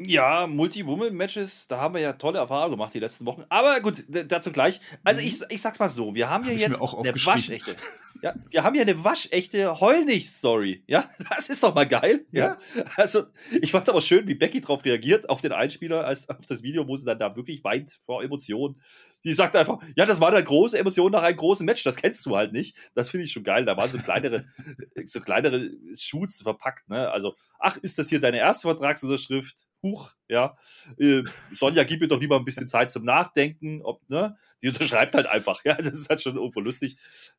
Ja, Multi-Woman-Matches, da haben wir ja tolle Erfahrungen gemacht die letzten Wochen. Aber gut, dazu gleich. Also ich, ich sag's mal so, wir haben hier Hab jetzt eine waschechte. Ja, wir haben hier eine waschechte Heul nicht Story. Ja, das ist doch mal geil. Ja. ja. Also, ich fand aber schön, wie Becky darauf reagiert, auf den Einspieler, als auf das Video, wo sie dann da wirklich weint vor Emotionen. Die sagt einfach, ja, das war eine große Emotion nach einem großen Match, das kennst du halt nicht. Das finde ich schon geil. Da waren so kleinere, so kleinere Shoots verpackt, ne? Also, ach, ist das hier deine erste Vertragsunterschrift? Huch, ja. Äh, Sonja, gib mir doch lieber ein bisschen Zeit zum Nachdenken. Ob, ne? Sie unterschreibt halt einfach, ja. Das ist halt schon irgendwo lustig.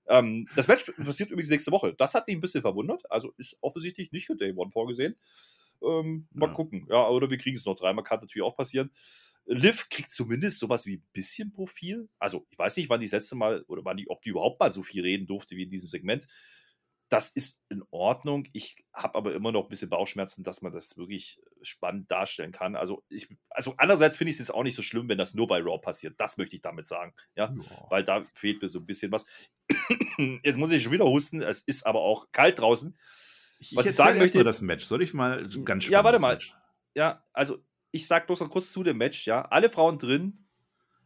Ähm, das Match passiert übrigens nächste Woche. Das hat mich ein bisschen verwundert. Also ist offensichtlich nicht für Day One vorgesehen. Ähm, mal ja. gucken. Ja, oder wir kriegen es noch dreimal, kann natürlich auch passieren. Liv kriegt zumindest sowas wie ein bisschen Profil. Also, ich weiß nicht, wann die das letzte Mal oder wann die, ob die überhaupt mal so viel reden durfte wie in diesem Segment. Das ist in Ordnung. Ich habe aber immer noch ein bisschen Bauchschmerzen, dass man das wirklich spannend darstellen kann. Also, ich, also andererseits finde ich es jetzt auch nicht so schlimm, wenn das nur bei Raw passiert. Das möchte ich damit sagen. Ja, ja. weil da fehlt mir so ein bisschen was. jetzt muss ich schon wieder husten. Es ist aber auch kalt draußen. Ich, was ich, ich sagen möchte. das Match. Soll ich mal ganz Ja, warte mal. Match? Ja, also ich sag bloß noch kurz zu dem Match. Ja, alle Frauen drin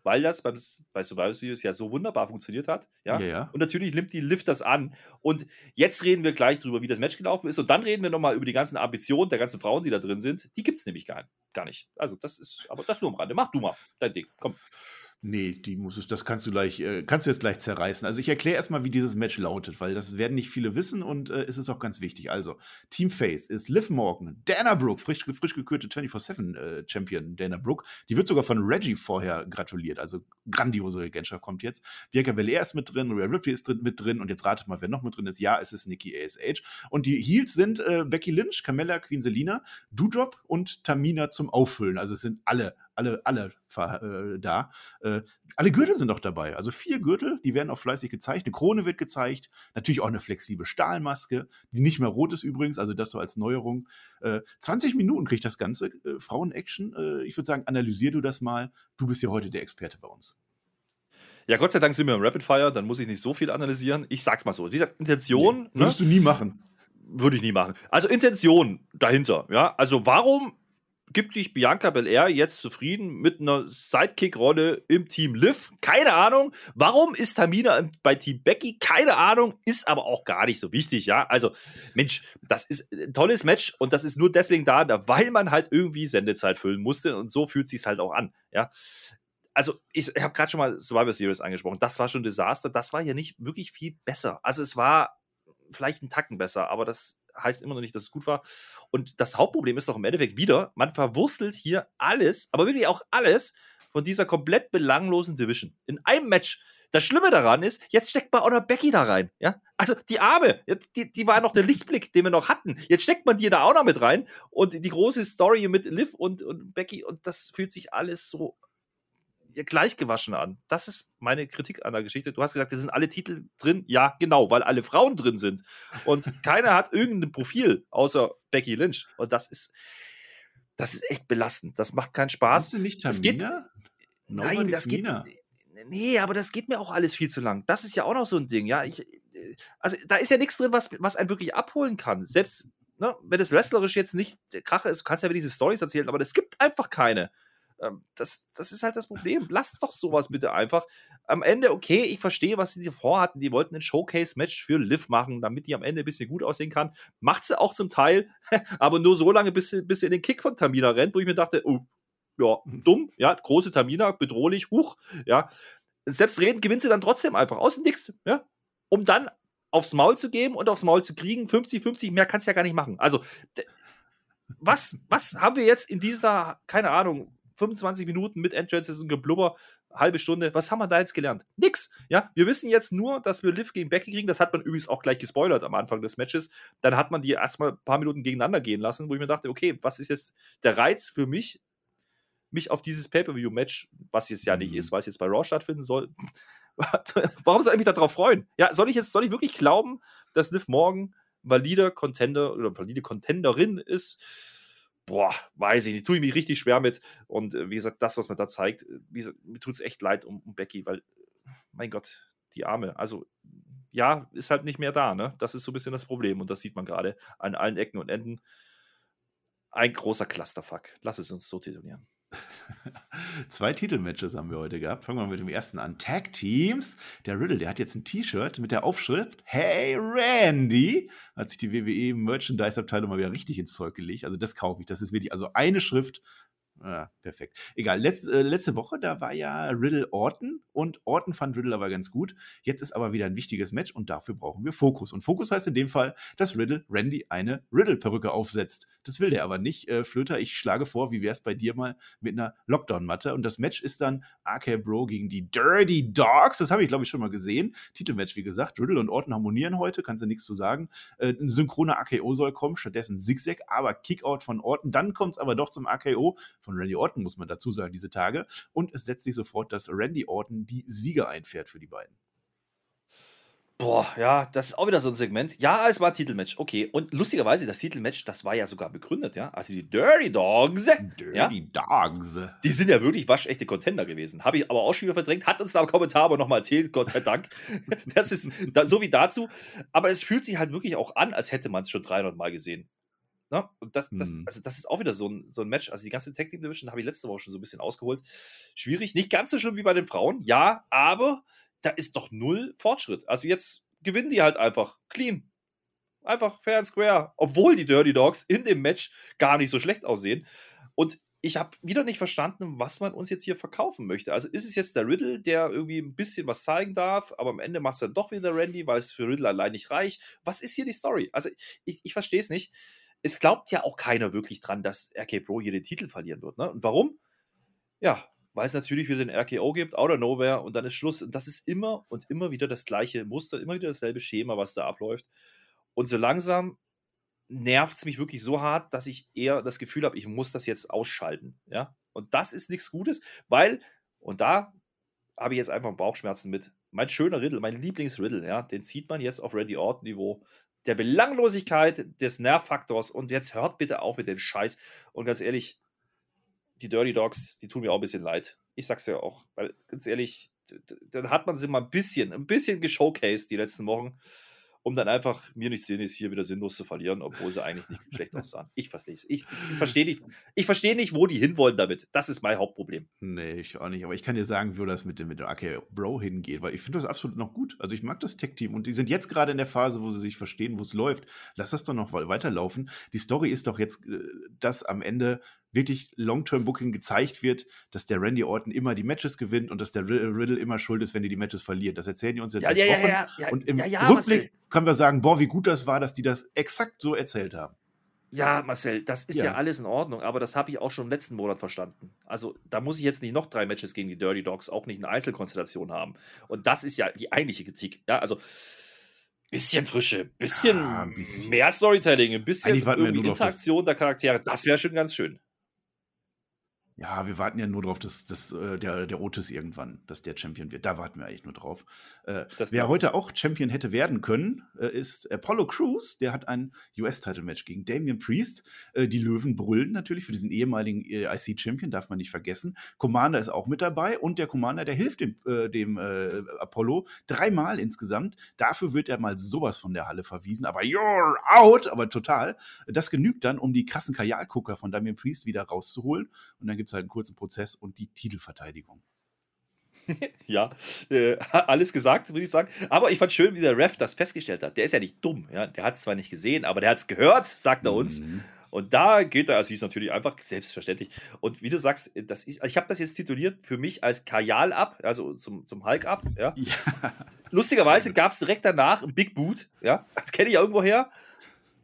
weil das beim, bei Survivor Series ja so wunderbar funktioniert hat. Ja? ja, ja. Und natürlich nimmt die Lift das an. Und jetzt reden wir gleich drüber, wie das Match gelaufen ist. Und dann reden wir nochmal über die ganzen Ambitionen der ganzen Frauen, die da drin sind. Die gibt es nämlich gar, gar nicht. Also, das ist, aber das nur am Rande. Mach du mal dein Ding. Komm. Nee, die muss es, das kannst du gleich, äh, kannst du jetzt gleich zerreißen. Also ich erkläre erstmal, wie dieses Match lautet, weil das werden nicht viele wissen und äh, es ist auch ganz wichtig. Also, Team Face ist Liv Morgan, Dana Brooke, frisch, frisch gekürte 24-7-Champion äh, Dana Brooke. Die wird sogar von Reggie vorher gratuliert, also grandiose Regentschaft kommt jetzt. Bianca Belair ist mit drin, Rhea Ripley ist drin, mit drin und jetzt ratet mal, wer noch mit drin ist. Ja, es ist Nikki ASH. Und die Heels sind äh, Becky Lynch, Carmella, Queen Selina, Doudrop und Tamina zum Auffüllen. Also es sind alle alle, alle äh, da. Äh, alle Gürtel sind auch dabei. Also vier Gürtel, die werden auch fleißig gezeigt. Eine Krone wird gezeigt. Natürlich auch eine flexible Stahlmaske, die nicht mehr rot ist übrigens. Also das so als Neuerung. Äh, 20 Minuten kriegt das Ganze. Äh, Frauen-Action. Äh, ich würde sagen, analysier du das mal. Du bist ja heute der Experte bei uns. Ja, Gott sei Dank sind wir im Rapid Fire, dann muss ich nicht so viel analysieren. Ich sag's mal so. Diese Intention. Nee, würdest ne? du nie machen. Würde ich nie machen. Also Intention dahinter, ja. Also warum gibt sich Bianca Belair jetzt zufrieden mit einer Sidekick-Rolle im Team Liv? Keine Ahnung. Warum ist Tamina bei Team Becky? Keine Ahnung. Ist aber auch gar nicht so wichtig, ja. Also, Mensch, das ist ein tolles Match und das ist nur deswegen da, weil man halt irgendwie Sendezeit füllen musste und so fühlt sich halt auch an, ja. Also, ich, ich habe gerade schon mal Survivor Series angesprochen. Das war schon ein Desaster. Das war ja nicht wirklich viel besser. Also, es war vielleicht einen Tacken besser, aber das heißt immer noch nicht, dass es gut war. Und das Hauptproblem ist doch im Endeffekt wieder, man verwurstelt hier alles, aber wirklich auch alles von dieser komplett belanglosen Division. In einem Match. Das Schlimme daran ist, jetzt steckt man auch noch Becky da rein. Ja? Also die Arme, die, die war noch der Lichtblick, den wir noch hatten. Jetzt steckt man die da auch noch mit rein. Und die große Story mit Liv und, und Becky, und das fühlt sich alles so gleichgewaschen an. Das ist meine Kritik an der Geschichte. Du hast gesagt, da sind alle Titel drin. Ja, genau, weil alle Frauen drin sind. Und keiner hat irgendein Profil außer Becky Lynch. Und das ist, das ist echt belastend. Das macht keinen Spaß. Hast du nicht Tamina? Nein, das geht. Nee, aber das geht mir auch alles viel zu lang. Das ist ja auch noch so ein Ding, ja. Ich, also da ist ja nichts drin, was, was einen wirklich abholen kann. Selbst, ne, wenn es wrestlerisch jetzt nicht Krache ist, du kannst ja wieder diese Stories erzählen, aber es gibt einfach keine. Ähm, das, das ist halt das Problem. Lasst doch sowas bitte einfach. Am Ende, okay, ich verstehe, was sie vorhatten. Die wollten ein Showcase-Match für Liv machen, damit die am Ende ein bisschen gut aussehen kann. Macht sie auch zum Teil, aber nur so lange, bis sie, bis sie in den Kick von Tamina rennt, wo ich mir dachte, oh, ja, dumm, ja, große Tamina, bedrohlich, huch, ja. Selbstredend gewinnt sie dann trotzdem einfach aus dem Nix, ja, um dann aufs Maul zu geben und aufs Maul zu kriegen. 50-50, mehr kannst du ja gar nicht machen. Also, was, was haben wir jetzt in dieser, keine Ahnung, 25 Minuten mit Entrances und Geblubber, halbe Stunde. Was haben wir da jetzt gelernt? Nix. Ja, wir wissen jetzt nur, dass wir Liv gegen Becky kriegen. Das hat man übrigens auch gleich gespoilert am Anfang des Matches. Dann hat man die erstmal ein paar Minuten gegeneinander gehen lassen, wo ich mir dachte, okay, was ist jetzt der Reiz für mich, mich auf dieses Pay-Per-View-Match, was jetzt ja nicht mhm. ist, weil es jetzt bei Raw stattfinden soll. Warum soll ich mich darauf freuen? Ja, soll ich jetzt, soll ich wirklich glauben, dass Liv morgen valider Contender oder valide Contenderin ist? Boah, weiß ich nicht, tue ich mich richtig schwer mit. Und äh, wie gesagt, das, was man da zeigt, äh, gesagt, mir tut es echt leid um, um, Becky, weil, mein Gott, die Arme, also ja, ist halt nicht mehr da, ne? Das ist so ein bisschen das Problem und das sieht man gerade an allen Ecken und Enden. Ein großer Clusterfuck. Lass es uns so titulieren. Zwei Titelmatches haben wir heute gehabt. Fangen wir mit dem ersten an. Tag Teams. Der Riddle, der hat jetzt ein T-Shirt mit der Aufschrift Hey Randy. Hat sich die WWE Merchandise-Abteilung mal wieder richtig ins Zeug gelegt. Also das kaufe ich. Das ist wirklich, also eine Schrift ja, perfekt. Egal. Letz, äh, letzte Woche, da war ja Riddle Orton und Orton fand Riddle aber ganz gut. Jetzt ist aber wieder ein wichtiges Match und dafür brauchen wir Fokus. Und Fokus heißt in dem Fall, dass Riddle Randy eine Riddle-Perücke aufsetzt. Das will der aber nicht. Äh, Flöter, ich schlage vor, wie wäre es bei dir mal mit einer Lockdown-Matte? Und das Match ist dann AK Bro gegen die Dirty Dogs. Das habe ich, glaube ich, schon mal gesehen. Titelmatch, wie gesagt. Riddle und Orton harmonieren heute, kannst du nichts zu sagen. Äh, ein synchroner AKO soll kommen, stattdessen Zigzag, aber Kickout von Orton. Dann kommt es aber doch zum AKO von Randy Orton, muss man dazu sagen, diese Tage. Und es setzt sich sofort, dass Randy Orton die Sieger einfährt für die beiden. Boah, ja, das ist auch wieder so ein Segment. Ja, es war ein Titelmatch, okay. Und lustigerweise, das Titelmatch, das war ja sogar begründet, ja. Also die Dirty Dogs. Dirty ja, Dogs. Die sind ja wirklich waschechte Contender gewesen. Habe ich aber auch schon wieder verdrängt. Hat uns da im Kommentar aber nochmal erzählt, Gott sei Dank. das ist da, so wie dazu. Aber es fühlt sich halt wirklich auch an, als hätte man es schon 300 Mal gesehen. Ne? Und das, das, hm. also das ist auch wieder so ein, so ein Match. Also die ganze Tag Team Division habe ich letzte Woche schon so ein bisschen ausgeholt. Schwierig, nicht ganz so schlimm wie bei den Frauen, ja, aber da ist doch null Fortschritt. Also jetzt gewinnen die halt einfach clean. Einfach fair and square. Obwohl die Dirty Dogs in dem Match gar nicht so schlecht aussehen. Und ich habe wieder nicht verstanden, was man uns jetzt hier verkaufen möchte. Also ist es jetzt der Riddle, der irgendwie ein bisschen was zeigen darf, aber am Ende macht es dann doch wieder Randy, weil es für Riddle allein nicht reicht. Was ist hier die Story? Also ich, ich verstehe es nicht es glaubt ja auch keiner wirklich dran, dass RK Pro hier den Titel verlieren wird. Ne? Und warum? Ja, weil es natürlich wieder den RKO gibt, out of nowhere und dann ist Schluss. Und das ist immer und immer wieder das gleiche Muster, immer wieder dasselbe Schema, was da abläuft. Und so langsam nervt es mich wirklich so hart, dass ich eher das Gefühl habe, ich muss das jetzt ausschalten. Ja? Und das ist nichts Gutes, weil, und da habe ich jetzt einfach Bauchschmerzen mit. Mein schöner Riddle, mein Lieblingsriddle, ja, den zieht man jetzt auf Ready Orton Niveau der Belanglosigkeit des Nervfaktors und jetzt hört bitte auf mit dem Scheiß. Und ganz ehrlich, die Dirty Dogs, die tun mir auch ein bisschen leid. Ich sag's ja auch, weil ganz ehrlich, dann hat man sie mal ein bisschen, ein bisschen geshowcased die letzten Wochen um dann einfach mir nicht ist, hier wieder sinnlos zu verlieren, obwohl sie eigentlich nicht schlecht aussahen. Ich verstehe es. Ich, ich verstehe nicht, ich verstehe nicht, wo die hinwollen damit. Das ist mein Hauptproblem. Nee, ich auch nicht. Aber ich kann dir sagen, wo das mit dem, mit dem AK Bro hingeht, weil ich finde das absolut noch gut. Also ich mag das Tech-Team und die sind jetzt gerade in der Phase, wo sie sich verstehen, wo es läuft. Lass das doch noch weiterlaufen. Die Story ist doch jetzt, äh, dass am Ende wirklich Long-Term-Booking gezeigt wird, dass der Randy Orton immer die Matches gewinnt und dass der Riddle immer schuld ist, wenn die die Matches verliert. Das erzählen die uns jetzt ja, seit ja, Wochen. Ja, ja, und im Rückblick können wir sagen, boah, wie gut das war, dass die das exakt so erzählt haben. Ja, Marcel, das ist ja. ja alles in Ordnung, aber das habe ich auch schon im letzten Monat verstanden. Also da muss ich jetzt nicht noch drei Matches gegen die Dirty Dogs, auch nicht eine Einzelkonstellation haben. Und das ist ja die eigentliche Kritik. Ja, also bisschen Frische, bisschen, ja, bisschen. mehr Storytelling, ein bisschen Interaktion der Charaktere, das wäre schon ganz schön. Ja, wir warten ja nur drauf, dass, dass äh, der, der Otis irgendwann, dass der Champion wird. Da warten wir eigentlich nur drauf. Äh, wer heute auch Champion hätte werden können, äh, ist Apollo Crews. Der hat ein US-Title-Match gegen Damian Priest. Äh, die Löwen brüllen natürlich für diesen ehemaligen äh, IC-Champion, darf man nicht vergessen. Commander ist auch mit dabei und der Commander, der hilft dem, äh, dem Apollo dreimal insgesamt. Dafür wird er mal sowas von der Halle verwiesen. Aber you're out, aber total. Das genügt dann, um die krassen Kajalgucker von Damian Priest wieder rauszuholen. Und dann gibt es halt einen kurzen Prozess und die Titelverteidigung. ja, äh, alles gesagt, würde ich sagen. Aber ich fand schön, wie der Ref das festgestellt hat. Der ist ja nicht dumm. Ja? Der hat es zwar nicht gesehen, aber der hat es gehört, sagt er uns. Mhm. Und da geht er, also sie ist natürlich einfach selbstverständlich. Und wie du sagst, das ist, ich habe das jetzt tituliert für mich als Kajal ab, also zum, zum Hulk ab. Ja. ja. Lustigerweise gab es direkt danach ein Big Boot, ja, das kenne ich ja irgendwo her,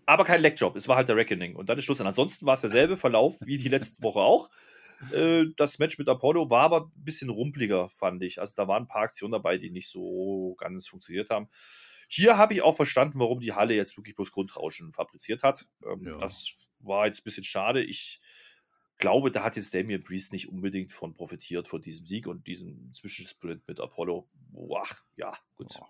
aber kein Leckjob. Es war halt der Reckoning. Und dann ist Schluss. Und ansonsten war es derselbe Verlauf wie die letzte Woche auch. Äh, das Match mit Apollo war aber ein bisschen rumpeliger, fand ich. Also da waren ein paar Aktionen dabei, die nicht so ganz funktioniert haben. Hier habe ich auch verstanden, warum die Halle jetzt wirklich bloß Grundrauschen fabriziert hat. Ähm, ja. Das war jetzt ein bisschen schade. Ich glaube, da hat jetzt Damien Priest nicht unbedingt von profitiert, von diesem Sieg und diesem Zwischensprint mit Apollo. Boah, ja, gut. Oh.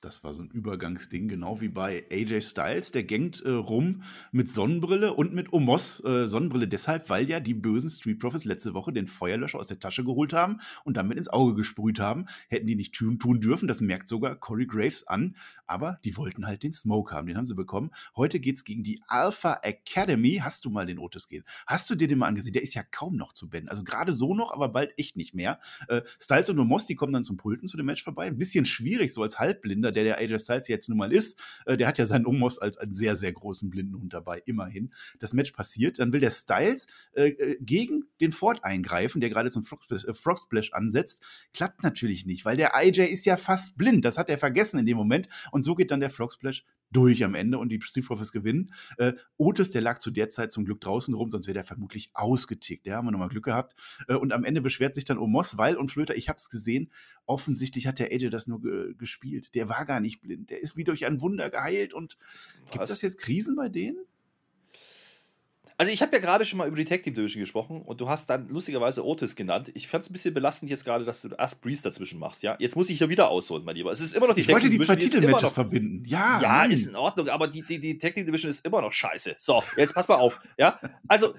Das war so ein Übergangsding, genau wie bei AJ Styles. Der gängt äh, rum mit Sonnenbrille und mit Omos. Äh, Sonnenbrille deshalb, weil ja die bösen Street Profits letzte Woche den Feuerlöscher aus der Tasche geholt haben und damit ins Auge gesprüht haben. Hätten die nicht tun, tun dürfen. Das merkt sogar Corey Graves an. Aber die wollten halt den Smoke haben. Den haben sie bekommen. Heute geht es gegen die Alpha Academy. Hast du mal den Otis gehen? Hast du dir den mal angesehen? Der ist ja kaum noch zu beenden. Also gerade so noch, aber bald echt nicht mehr. Äh, Styles und Omos, die kommen dann zum Pulten zu dem Match vorbei. Ein bisschen schwierig, so als Halbblinder Blinder, der der AJ Styles jetzt nun mal ist, äh, der hat ja seinen Umos als einen sehr, sehr großen Blindenhund dabei, immerhin. Das Match passiert, dann will der Styles äh, äh gegen den Ford eingreifen, der gerade zum Frogsplash, äh, Frogsplash ansetzt. Klappt natürlich nicht, weil der IJ ist ja fast blind. Das hat er vergessen in dem Moment. Und so geht dann der Frogsplash durch am Ende und die Steve Profits gewinnen. Äh, Otis, der lag zu der Zeit zum Glück draußen rum, sonst wäre der vermutlich ausgetickt. Ja, haben wir nochmal Glück gehabt. Äh, und am Ende beschwert sich dann Omos, weil, und Flöter, ich habe es gesehen, offensichtlich hat der AJ das nur ge gespielt. Der war gar nicht blind. Der ist wie durch ein Wunder geheilt. Und Was? gibt das jetzt Krisen bei denen? Also ich habe ja gerade schon mal über die Tag Team Division gesprochen und du hast dann lustigerweise Otis genannt. Ich fand es ein bisschen belastend jetzt gerade, dass du erst Breeze dazwischen machst, ja. Jetzt muss ich hier wieder ausholen, mein Lieber. Es ist immer noch die ich Tag Team Division. Ich wollte die zwei Titelmatches verbinden. Ja. Ja, Mann. ist in Ordnung, aber die, die, die Tag Team Division ist immer noch scheiße. So, jetzt pass mal auf, ja. Also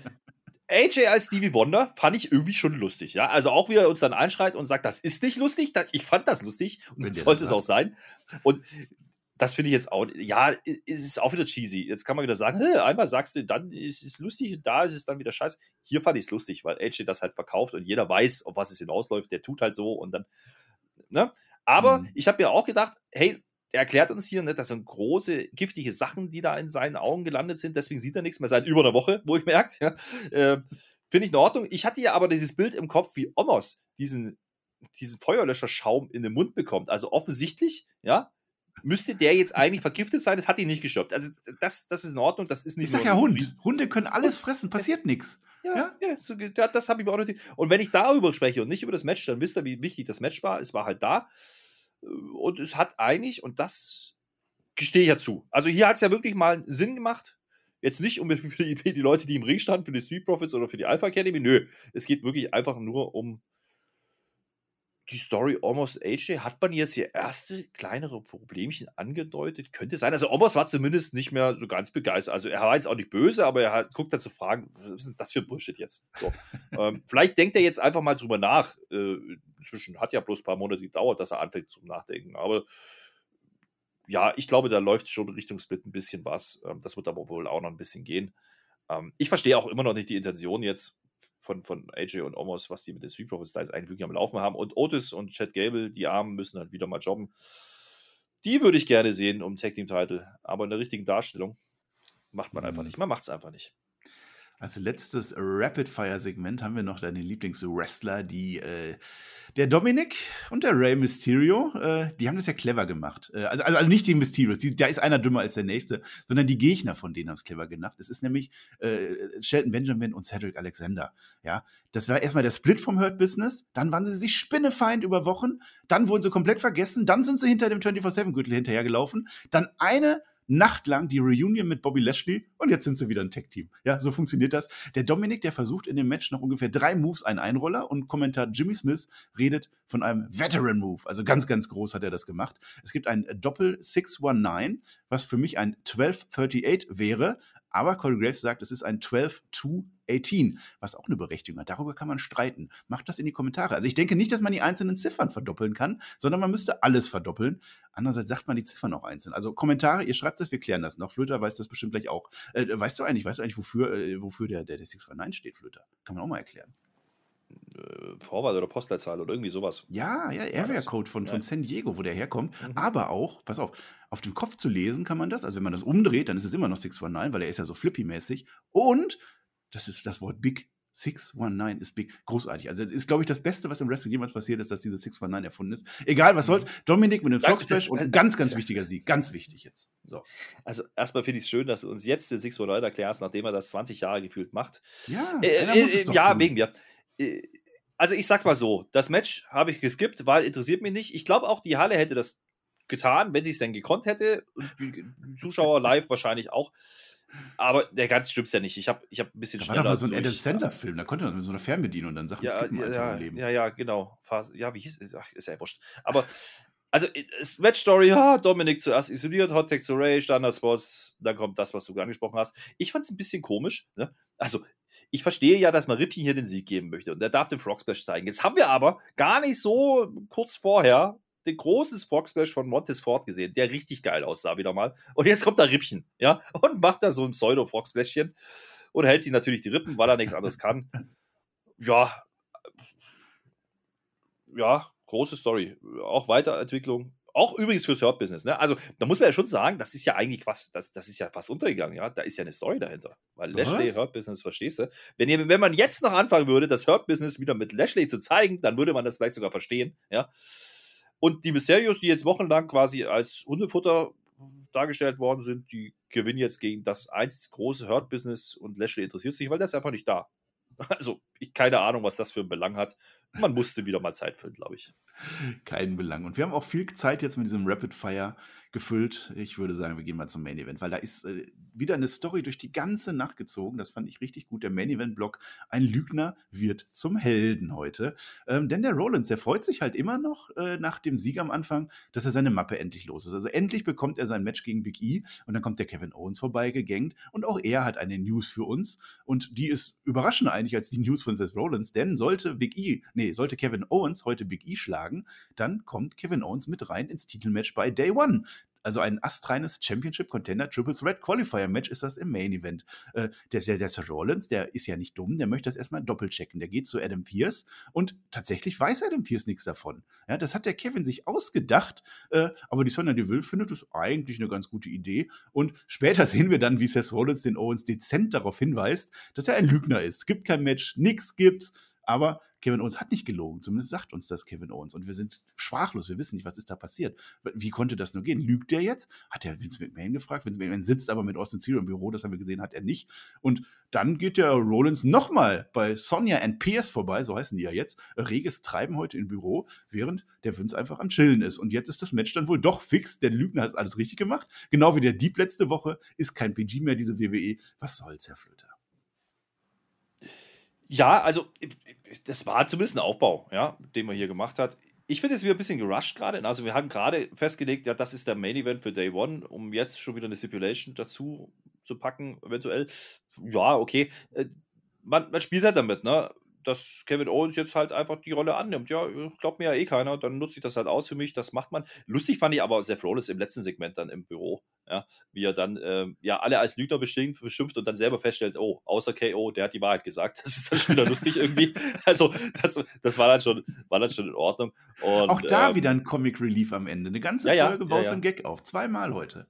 AJ als Stevie Wonder fand ich irgendwie schon lustig, ja. Also auch wie er uns dann einschreit und sagt, das ist nicht lustig, ich fand das lustig und das sollte es auch sein. Und das finde ich jetzt auch, ja, es ist auch wieder cheesy. Jetzt kann man wieder sagen, einmal sagst du, dann ist es lustig und da ist es dann wieder scheiße. Hier fand ich es lustig, weil AJ das halt verkauft und jeder weiß, auf was es hinausläuft. Der tut halt so und dann, ne? Aber mhm. ich habe mir auch gedacht, hey, er erklärt uns hier, ne, das sind große, giftige Sachen, die da in seinen Augen gelandet sind. Deswegen sieht er nichts mehr seit über einer Woche, wo ich merkt. Ja, äh, Finde ich in Ordnung. Ich hatte ja aber dieses Bild im Kopf, wie Omos diesen, diesen Feuerlöscher-Schaum in den Mund bekommt. Also offensichtlich, ja, müsste der jetzt eigentlich vergiftet sein, das hat ihn nicht gestoppt. Also das, das ist in Ordnung, das ist nicht Ich sag ja Hund. Hunde können alles fressen, passiert nichts. Ja, ja? ja das habe ich mir auch nicht. Und wenn ich darüber spreche und nicht über das Match, dann wisst ihr, wie wichtig das Match war. Es war halt da. Und es hat eigentlich, und das gestehe ich ja zu. Also hier hat es ja wirklich mal Sinn gemacht. Jetzt nicht um für die, die Leute, die im Ring standen, für die Street Profits oder für die Alpha Academy. Nö, es geht wirklich einfach nur um die Story Almost AJ, hat man jetzt hier erste kleinere Problemchen angedeutet? Könnte sein. Also Almost war zumindest nicht mehr so ganz begeistert. Also er war jetzt auch nicht böse, aber er hat, guckt dann zu fragen, was ist denn das für Bullshit jetzt? So. ähm, vielleicht denkt er jetzt einfach mal drüber nach. Äh, inzwischen hat ja bloß ein paar Monate gedauert, dass er anfängt zum Nachdenken. Aber ja, ich glaube, da läuft schon Richtung Split ein bisschen was. Ähm, das wird aber wohl auch noch ein bisschen gehen. Ähm, ich verstehe auch immer noch nicht die Intention jetzt von, von AJ und Omos, was die mit den Street Profits da jetzt eigentlich wirklich am Laufen haben. Und Otis und Chad Gable, die Armen, müssen halt wieder mal jobben. Die würde ich gerne sehen um Tag Team Title, aber in der richtigen Darstellung macht man einfach mhm. nicht. Man macht es einfach nicht. Als letztes Rapid-Fire-Segment haben wir noch deine Lieblingswrestler, die äh, der Dominik und der Rey Mysterio, äh, die haben das ja clever gemacht. Äh, also, also, also, nicht die Mysterios, die, da ist einer dümmer als der nächste, sondern die Gegner von denen haben es clever gemacht. Es ist nämlich äh, Shelton Benjamin und Cedric Alexander. Ja, das war erstmal der Split vom Hurt Business, dann waren sie sich spinnefeind über Wochen, dann wurden sie komplett vergessen, dann sind sie hinter dem 24-7-Gürtel hinterhergelaufen, dann eine Nacht lang die Reunion mit Bobby Lashley und jetzt sind sie wieder ein Tech-Team. Ja, so funktioniert das. Der Dominik, der versucht in dem Match noch ungefähr drei Moves, einen Einroller und Kommentar Jimmy Smith redet von einem Veteran-Move. Also ganz, ganz groß hat er das gemacht. Es gibt ein Doppel 619, was für mich ein 1238 wäre, aber Corey Graves sagt, es ist ein 12-2-18, was auch eine Berechtigung hat. Darüber kann man streiten. Macht das in die Kommentare. Also ich denke nicht, dass man die einzelnen Ziffern verdoppeln kann, sondern man müsste alles verdoppeln. Andererseits sagt man die Ziffern auch einzeln. Also Kommentare, ihr schreibt das, wir klären das noch. Flöter weiß das bestimmt gleich auch. Äh, weißt du eigentlich, weißt du eigentlich, wofür, äh, wofür der, der, der 619 steht, Flöter? Kann man auch mal erklären. Äh, Vorwahl oder Postleitzahl oder irgendwie sowas. Ja, ja, Area Code von, von San Diego, wo der herkommt. Mhm. Aber auch, pass auf, auf dem Kopf zu lesen kann man das. Also wenn man das umdreht, dann ist es immer noch 619, weil er ist ja so flippy-mäßig. Und das ist das Wort Big 619 ist big. Großartig. Also ist, glaube ich, das Beste, was im Wrestling jemals passiert ist, dass diese 619 erfunden ist. Egal, was soll's. Mhm. Dominik mit dem Frog Splash und ein ganz, ganz wichtiger Sieg. Ganz wichtig jetzt. So. Also erstmal finde ich es schön, dass du uns jetzt den 619 erklärst, nachdem er das 20 Jahre gefühlt macht. Ja, äh, äh, ja wegen mir. Äh, also ich sag's mal so, das Match habe ich geskippt, weil interessiert mich nicht. Ich glaube auch, die Halle hätte das getan, wenn sie es denn gekonnt hätte. Und die Zuschauer live wahrscheinlich auch. Aber der ganz stimmt's ja nicht. Ich habe ich hab ein bisschen da schneller. War doch mal so ein Adam Sandler-Film, da konnte man mit so einer Fernbedienung dann Sachen ja, skippen ja, einfach ja, im Leben. Ja, ja, genau. Ja, wie hieß es? Ach, ist ja wurscht. Aber, also, Match-Story, ja, Dominik zuerst isoliert, Hot Tech to Ray, Standard-Spots, dann kommt das, was du angesprochen hast. Ich fand's ein bisschen komisch, ne? Also, ich verstehe ja, dass man Rippy hier den Sieg geben möchte und der darf den Frog Splash zeigen. Jetzt haben wir aber gar nicht so kurz vorher den großes Frog Splash von Montes Ford gesehen, der richtig geil aussah wieder mal. Und jetzt kommt da Rippchen, ja, und macht da so ein Pseudo-Frog Splashchen und hält sich natürlich die Rippen, weil er nichts anderes kann. Ja, ja, große Story. Auch Weiterentwicklung. Auch übrigens fürs Hurt-Business. Ne? Also, da muss man ja schon sagen, das ist ja eigentlich fast, das, das ist ja fast untergegangen. Ja? Da ist ja eine Story dahinter. Weil Lashley Hurt-Business, verstehst du? Wenn, ihr, wenn man jetzt noch anfangen würde, das Hurt-Business wieder mit Lashley zu zeigen, dann würde man das vielleicht sogar verstehen. Ja? Und die Mysterios, die jetzt wochenlang quasi als Hundefutter dargestellt worden sind, die gewinnen jetzt gegen das einst große Hurt-Business und Lashley interessiert sich, weil der ist einfach nicht da. Also, ich, keine Ahnung, was das für einen Belang hat. Man musste wieder mal Zeit füllen, glaube ich. Keinen Belang. Und wir haben auch viel Zeit jetzt mit diesem Rapid Fire gefüllt. Ich würde sagen, wir gehen mal zum Main Event, weil da ist äh, wieder eine Story durch die ganze Nacht gezogen. Das fand ich richtig gut. Der Main Event Block, ein Lügner wird zum Helden heute. Ähm, denn der Rollins, der freut sich halt immer noch äh, nach dem Sieg am Anfang, dass er seine Mappe endlich los ist. Also endlich bekommt er sein Match gegen Big E und dann kommt der Kevin Owens vorbei, gegangt und auch er hat eine News für uns und die ist überraschender eigentlich als die News von Seth Rollins, denn sollte Big E, nee, sollte Kevin Owens heute Big E schlagen, dann kommt Kevin Owens mit rein ins Titelmatch bei Day One. Also ein astreines Championship Contender Triple Threat Qualifier Match ist das im Main Event. Äh, der, der, der Seth Rollins, der ist ja nicht dumm, der möchte das erstmal doppelchecken. Der geht zu Adam Pierce und tatsächlich weiß Adam Pierce nichts davon. Ja, das hat der Kevin sich ausgedacht, äh, aber die Sonja Deville findet es eigentlich eine ganz gute Idee. Und später sehen wir dann, wie Seth Rollins den Owens dezent darauf hinweist, dass er ein Lügner ist. Es gibt kein Match, nix gibt's. Aber Kevin Owens hat nicht gelogen. Zumindest sagt uns das Kevin Owens. Und wir sind sprachlos. Wir wissen nicht, was ist da passiert. Wie konnte das nur gehen? Lügt der jetzt? Hat er Vince McMahon gefragt? Vince McMahon sitzt aber mit Austin Theory im Büro. Das haben wir gesehen, hat er nicht. Und dann geht der Rollins nochmal bei Sonja and Pierce vorbei. So heißen die ja jetzt. Reges Treiben heute im Büro, während der Vince einfach am Chillen ist. Und jetzt ist das Match dann wohl doch fix. Der Lügner hat alles richtig gemacht. Genau wie der Dieb letzte Woche. Ist kein PG mehr, diese WWE. Was soll's, Herr Flöter? Ja, also das war zumindest ein Aufbau, ja, den man hier gemacht hat. Ich finde es wieder ein bisschen gerusht gerade. Also wir haben gerade festgelegt, ja, das ist der Main Event für Day One, um jetzt schon wieder eine Stipulation dazu zu packen, eventuell. Ja, okay. Äh, man, man spielt halt damit, ne? Dass Kevin Owens jetzt halt einfach die Rolle annimmt. Ja, glaubt mir ja eh keiner, dann nutze ich das halt aus für mich, das macht man. Lustig fand ich aber Seth Rollins im letzten Segment dann im Büro, ja, wie er dann ähm, ja alle als Lügner beschimpft, beschimpft und dann selber feststellt, oh, außer KO, der hat die Wahrheit gesagt. Das ist dann schon wieder lustig irgendwie. Also, das, das war, dann schon, war dann schon in Ordnung. Und, Auch da ähm, wieder ein Comic Relief am Ende. Eine ganze ja, Folge ja, baust ja, einen Gag auf. Zweimal heute.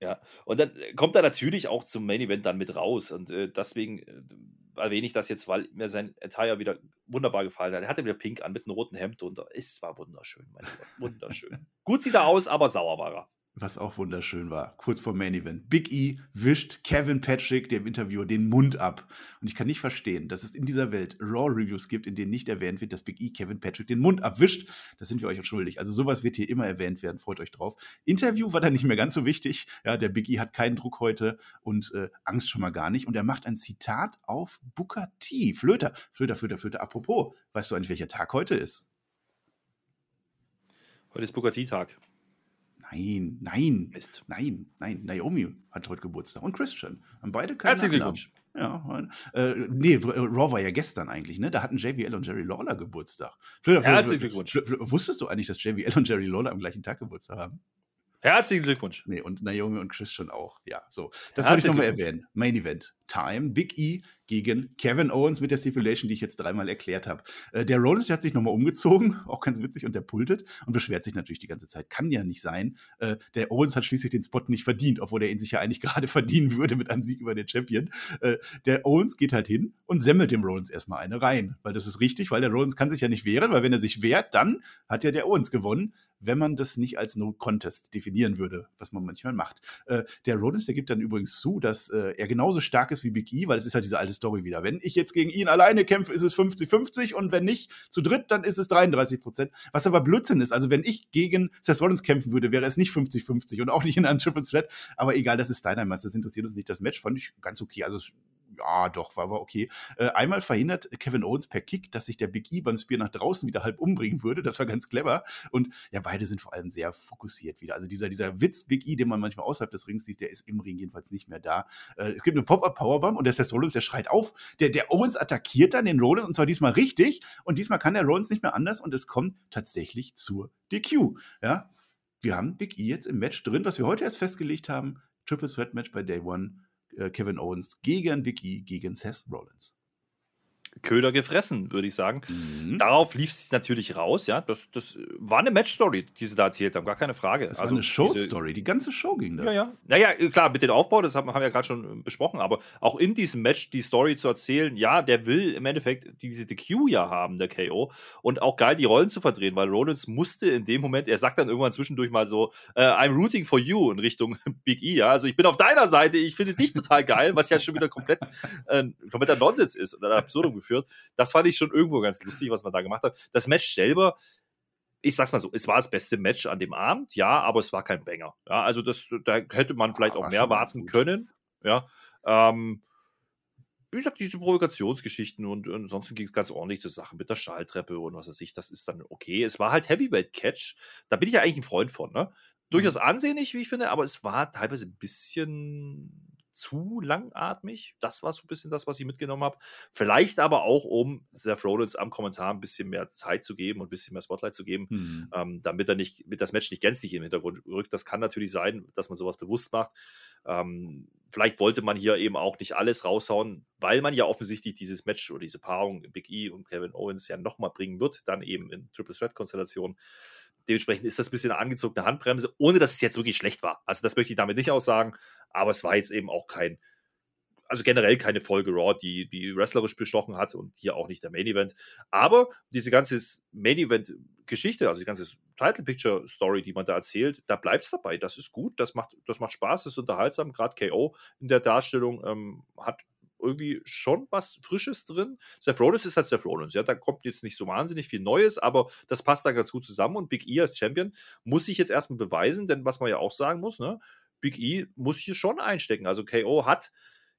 Ja, und dann kommt er natürlich auch zum Main Event dann mit raus. Und äh, deswegen äh, erwähne ich das jetzt, weil mir sein Attire wieder wunderbar gefallen hat. Er hatte wieder pink an mit einem roten Hemd drunter. Es war wunderschön, mein Gott. Wunderschön. Gut sieht er aus, aber sauer war er was auch wunderschön war, kurz vor Main Event. Big E wischt Kevin Patrick, dem Interviewer, den Mund ab. Und ich kann nicht verstehen, dass es in dieser Welt Raw-Reviews gibt, in denen nicht erwähnt wird, dass Big E Kevin Patrick den Mund abwischt. Das sind wir euch schuldig. Also sowas wird hier immer erwähnt werden. Freut euch drauf. Interview war dann nicht mehr ganz so wichtig. Ja, der Big E hat keinen Druck heute und äh, Angst schon mal gar nicht. Und er macht ein Zitat auf Booker T. Flöter, Flöter, Flöter, Flöter. Apropos, weißt du eigentlich, welcher Tag heute ist? Heute ist Booker T-Tag. Nein, nein, Mist. nein, nein. Naomi hat heute Geburtstag und Christian. Haben beide keinen Herzlichen Glückwunsch. Ja, äh, nee, äh, Raw war ja gestern eigentlich, ne? Da hatten JBL und Jerry Lawler Geburtstag. Herzlichen Glückwunsch. Wusstest du eigentlich, dass JBL und Jerry Lawler am gleichen Tag Geburtstag haben? Herzlichen Glückwunsch. Nee, und Naomi und Christian auch. Ja, so. Das wollte ich nochmal erwähnen. Main Event. Time. Big E gegen Kevin Owens mit der Stipulation, die ich jetzt dreimal erklärt habe. Äh, der Rollins der hat sich nochmal umgezogen, auch ganz witzig, und der pultet und beschwert sich natürlich die ganze Zeit. Kann ja nicht sein. Äh, der Owens hat schließlich den Spot nicht verdient, obwohl er ihn sich ja eigentlich gerade verdienen würde mit einem Sieg über den Champion. Äh, der Owens geht halt hin und semmelt dem Rollins erstmal eine rein, weil das ist richtig, weil der Rollins kann sich ja nicht wehren, weil wenn er sich wehrt, dann hat ja der Owens gewonnen wenn man das nicht als No Contest definieren würde, was man manchmal macht. Äh, der Rollins, der gibt dann übrigens zu, dass äh, er genauso stark ist wie Big E, weil es ist halt diese alte Story wieder. Wenn ich jetzt gegen ihn alleine kämpfe, ist es 50-50 und wenn nicht zu dritt, dann ist es 33 Prozent. Was aber Blödsinn ist. Also wenn ich gegen Seth Rollins kämpfen würde, wäre es nicht 50-50 und auch nicht in einem Triple Threat. Aber egal, das ist Dynamite, das interessiert uns nicht. Das Match fand ich ganz okay. Also ja, doch, war aber okay. Äh, einmal verhindert Kevin Owens per Kick, dass sich der Big E beim Spear nach draußen wieder halb umbringen würde. Das war ganz clever. Und ja, beide sind vor allem sehr fokussiert wieder. Also dieser, dieser Witz Big E, den man manchmal außerhalb des Rings sieht, der ist im Ring jedenfalls nicht mehr da. Äh, es gibt eine Pop-Up-Powerbomb und der Seth Rollins, der schreit auf. Der, der Owens attackiert dann den Rollins und zwar diesmal richtig. Und diesmal kann der Rollins nicht mehr anders und es kommt tatsächlich zur DQ. Ja, wir haben Big E jetzt im Match drin, was wir heute erst festgelegt haben. Triple Threat Match bei Day One. Äh, Kevin Owens gegen Big E, gegen Seth Rollins. Köder gefressen, würde ich sagen. Mhm. Darauf lief es natürlich raus, ja. Das, das war eine Match-Story, die sie da erzählt haben, gar keine Frage. Das also war eine Show-Story, die ganze Show ging das. Ja, ja. Naja, klar, mit dem Aufbau, das haben, wir ja gerade schon besprochen, aber auch in diesem Match die Story zu erzählen, ja, der will im Endeffekt diese DQ ja haben, der KO. Und auch geil, die Rollen zu verdrehen, weil Rollins musste in dem Moment, er sagt dann irgendwann zwischendurch mal so, uh, I'm rooting for you in Richtung Big E, ja. Also ich bin auf deiner Seite, ich finde dich total geil, was ja schon wieder komplett äh, kompletter Nonsens ist und ein Absurdum geführt. Das fand ich schon irgendwo ganz lustig, was man da gemacht hat. Das Match selber, ich sag's mal so, es war das beste Match an dem Abend, ja, aber es war kein Banger. Ja, also das, da hätte man vielleicht ja, auch mehr warten können. Ja. Ähm, wie gesagt, diese Provokationsgeschichten und, und ansonsten ging es ganz ordentlich zur Sache mit der Schalltreppe und was weiß ich, das ist dann okay. Es war halt Heavyweight Catch, da bin ich ja eigentlich ein Freund von, ne? Durchaus mhm. ansehnlich, wie ich finde, aber es war teilweise ein bisschen zu langatmig. Das war so ein bisschen das, was ich mitgenommen habe. Vielleicht aber auch, um Seth Rollins am Kommentar ein bisschen mehr Zeit zu geben und ein bisschen mehr Spotlight zu geben, mhm. ähm, damit er nicht, mit das Match nicht gänzlich im Hintergrund rückt. Das kann natürlich sein, dass man sowas bewusst macht. Ähm, vielleicht wollte man hier eben auch nicht alles raushauen, weil man ja offensichtlich dieses Match oder diese Paarung Big E und Kevin Owens ja nochmal bringen wird, dann eben in Triple Threat Konstellation. Dementsprechend ist das ein bisschen eine angezogene Handbremse, ohne dass es jetzt wirklich schlecht war. Also das möchte ich damit nicht aussagen, aber es war jetzt eben auch kein, also generell keine Folge Raw, die, die wrestlerisch bestochen hat und hier auch nicht der Main Event. Aber diese ganze Main Event Geschichte, also die ganze Title Picture Story, die man da erzählt, da bleibt es dabei. Das ist gut, das macht, das macht Spaß, das ist unterhaltsam. Gerade KO in der Darstellung ähm, hat irgendwie schon was Frisches drin. Seth Rollins ist halt Seth Rollins, ja, da kommt jetzt nicht so wahnsinnig viel Neues, aber das passt da ganz gut zusammen und Big E als Champion muss sich jetzt erstmal beweisen, denn was man ja auch sagen muss, ne, Big E muss hier schon einstecken. Also KO hat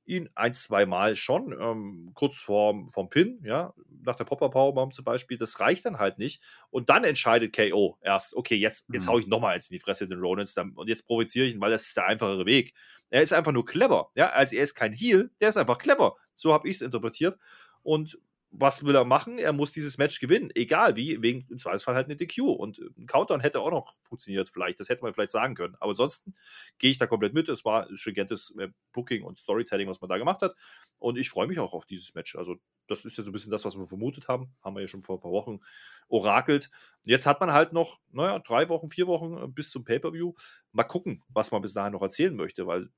ihn ein, zwei Mal schon, ähm, kurz vorm, vorm Pin, ja, nach der Popper Powerbomb zum Beispiel, das reicht dann halt nicht. Und dann entscheidet KO erst, okay, jetzt, jetzt mhm. hau ich nochmal eins in die Fresse den Rollins und jetzt provoziere ich ihn, weil das ist der einfachere Weg. Er ist einfach nur clever, ja, also er ist kein Heal, der ist einfach clever. So habe ich es interpretiert. Und was will er machen? Er muss dieses Match gewinnen, egal wie, wegen im Zweifelsfall halt eine DQ. Und ein Countdown hätte auch noch funktioniert, vielleicht. Das hätte man vielleicht sagen können. Aber ansonsten gehe ich da komplett mit. Es war stringentes äh, Booking und Storytelling, was man da gemacht hat. Und ich freue mich auch auf dieses Match. Also, das ist ja so ein bisschen das, was wir vermutet haben. Haben wir ja schon vor ein paar Wochen orakelt. Jetzt hat man halt noch, naja, drei Wochen, vier Wochen äh, bis zum Pay-Per-View. Mal gucken, was man bis dahin noch erzählen möchte, weil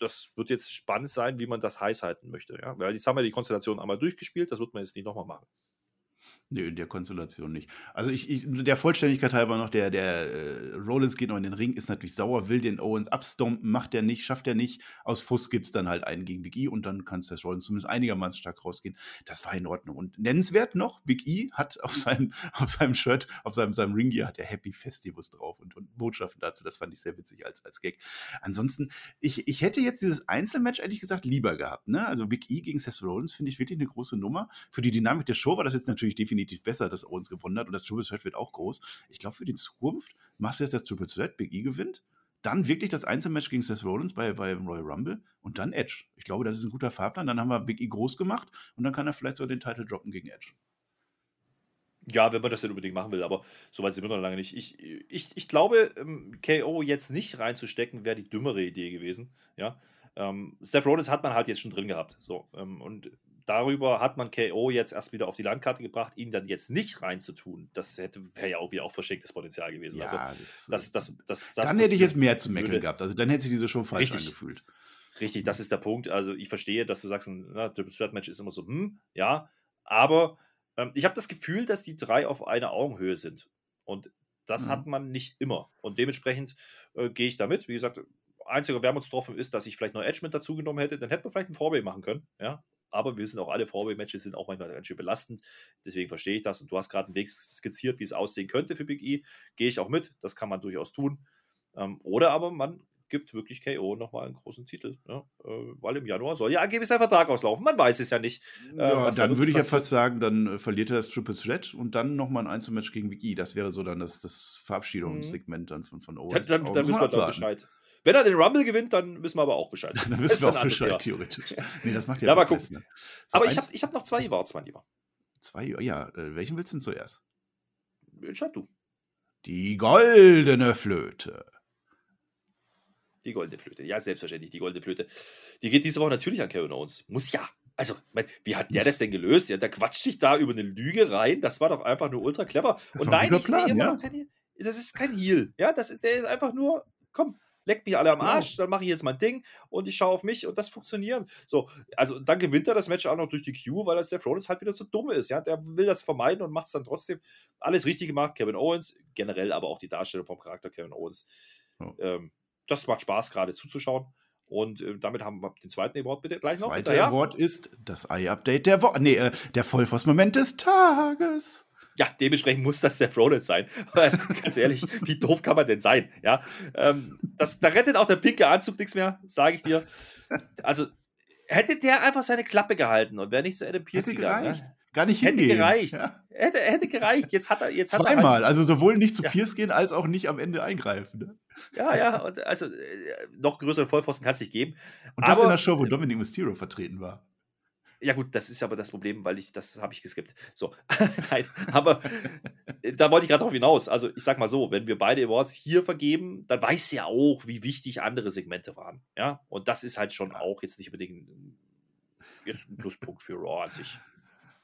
das wird jetzt spannend sein, wie man das heiß halten möchte. Ja? Weil jetzt haben wir die Konstellation einmal durchgespielt, das wird man jetzt nicht nochmal machen. Nö, in der Konstellation nicht. Also ich, ich der Vollständigkeit halber noch, der, der äh, Rollins geht noch in den Ring, ist natürlich sauer, will den Owens abstompen, macht er nicht, schafft er nicht. Aus Fuß gibt es dann halt einen gegen Big E und dann kann Seth Rollins zumindest einigermaßen stark rausgehen. Das war in Ordnung. Und nennenswert noch, Big E hat auf seinem, auf seinem Shirt, auf seinem, seinem Ringgear hat er Happy Festivus drauf und, und Botschaften dazu. Das fand ich sehr witzig als, als Gag. Ansonsten, ich, ich hätte jetzt dieses Einzelmatch ehrlich gesagt lieber gehabt. Ne? Also Big E gegen Seth Rollins finde ich wirklich eine große Nummer. Für die Dynamik der Show war das jetzt natürlich definitiv definitiv besser, dass Owens gewonnen hat und das Triple Threat wird auch groß. Ich glaube, für die Zukunft machst du jetzt das Triple Threat, Big E gewinnt, dann wirklich das Einzelmatch gegen Seth Rollins bei, bei Royal Rumble und dann Edge. Ich glaube, das ist ein guter Fahrplan. Dann haben wir Big E groß gemacht und dann kann er vielleicht sogar den Titel droppen gegen Edge. Ja, wenn man das denn unbedingt machen will, aber so weit sind wir noch lange nicht. Ich, ich, ich glaube, ähm, KO jetzt nicht reinzustecken, wäre die dümmere Idee gewesen. Ja. Ähm, Seth Rollins hat man halt jetzt schon drin gehabt. So, ähm, und darüber hat man KO jetzt erst wieder auf die Landkarte gebracht, ihn dann jetzt nicht reinzutun. Das hätte wäre ja auch wieder auch verschenktes Potenzial gewesen. Ja, also, das, das, das, das, dann hätte ich jetzt mehr zu meckern gehabt. Also dann hätte sich diese Show falsch richtig, angefühlt. Richtig, das ist der Punkt. Also ich verstehe, dass du sagst, ein Triple Threat Match ist immer so, hm, ja, aber ähm, ich habe das Gefühl, dass die drei auf einer Augenhöhe sind. Und das mhm. hat man nicht immer. Und dementsprechend äh, gehe ich damit. Wie gesagt, einziger Wermutstropfen ist, dass ich vielleicht noch Edge mit dazu genommen hätte. Dann hätte man vielleicht ein Vorbild machen können. Ja, aber wir wissen auch, alle Vorway-Matches sind auch manchmal ganz schön belastend. Deswegen verstehe ich das. Und du hast gerade einen Weg skizziert, wie es aussehen könnte für Big E. Gehe ich auch mit. Das kann man durchaus tun. Ähm, oder aber man gibt wirklich KO nochmal einen großen Titel. Ja? Äh, weil im Januar soll ja angeblich sein Vertrag auslaufen. Man weiß es ja nicht. Äh, ja, dann da würde ich ja fast sagen, dann äh, verliert er das Triple Threat und dann nochmal ein Einzelmatch gegen Big E. Das wäre so dann das, das Verabschiedungssegment dann von, von Owens. Dann, dann, dann wissen wir da Bescheid. Wenn er den Rumble gewinnt, dann wissen wir aber auch Bescheid. dann wissen wir auch Bescheid, Jahr. theoretisch. Nee, das macht ja, aber guck. Ne? So aber ich habe ich hab noch zwei Awards, mein Lieber. Zwei, ja. Äh, welchen willst du denn zuerst? Entscheid du. Die goldene Flöte. Die goldene Flöte. Ja, selbstverständlich, die goldene Flöte. Die geht diese Woche natürlich an Kevin Owens. Muss ja. Also, mein, wie hat der das denn gelöst? Ja, der quatscht sich da über eine Lüge rein. Das war doch einfach nur ultra clever. Und nein, ich sehe immer ja. noch keine. Das ist kein Heal. Ja, das, der ist einfach nur, komm, leckt mich alle am Arsch, dann mache ich jetzt mein Ding und ich schaue auf mich und das funktioniert. So, also dann gewinnt er das Match auch noch durch die Q, weil das der Rollins halt wieder zu dumm ist. Ja, der will das vermeiden und macht es dann trotzdem alles richtig gemacht. Kevin Owens, generell aber auch die Darstellung vom Charakter Kevin Owens. Ja. Ähm, das macht Spaß, gerade zuzuschauen. Und äh, damit haben wir den zweiten Award bitte gleich noch. Zweiter Award ist das Eye-Update der Woche. Nee, äh, der Vollforce-Moment des Tages ja, dementsprechend muss das Seth Rollins sein. Aber ganz ehrlich, wie doof kann man denn sein? Ja, ähm, das, da rettet auch der pinke Anzug nichts mehr, sage ich dir. Also hätte der einfach seine Klappe gehalten und wäre nicht zu Adam Pierce hätte gegangen. Gereicht. Ja? Gar nicht hingehen. Hätte gereicht. Ja. Hätte, hätte gereicht. Jetzt hat er jetzt zweimal. Hat er halt, also sowohl nicht zu ja. Pierce gehen als auch nicht am Ende eingreifen. Ne? Ja, ja. Und also äh, noch größeren Vollpfosten kann es nicht geben. Und das Aber, in der Show, wo Dominic Mysterio vertreten war. Ja, gut, das ist aber das Problem, weil ich, das habe ich geskippt. So, nein, aber äh, da wollte ich gerade drauf hinaus. Also, ich sag mal so, wenn wir beide Awards hier vergeben, dann weiß ja auch, wie wichtig andere Segmente waren. Ja, und das ist halt schon auch jetzt nicht unbedingt jetzt ein Pluspunkt für Raw an sich.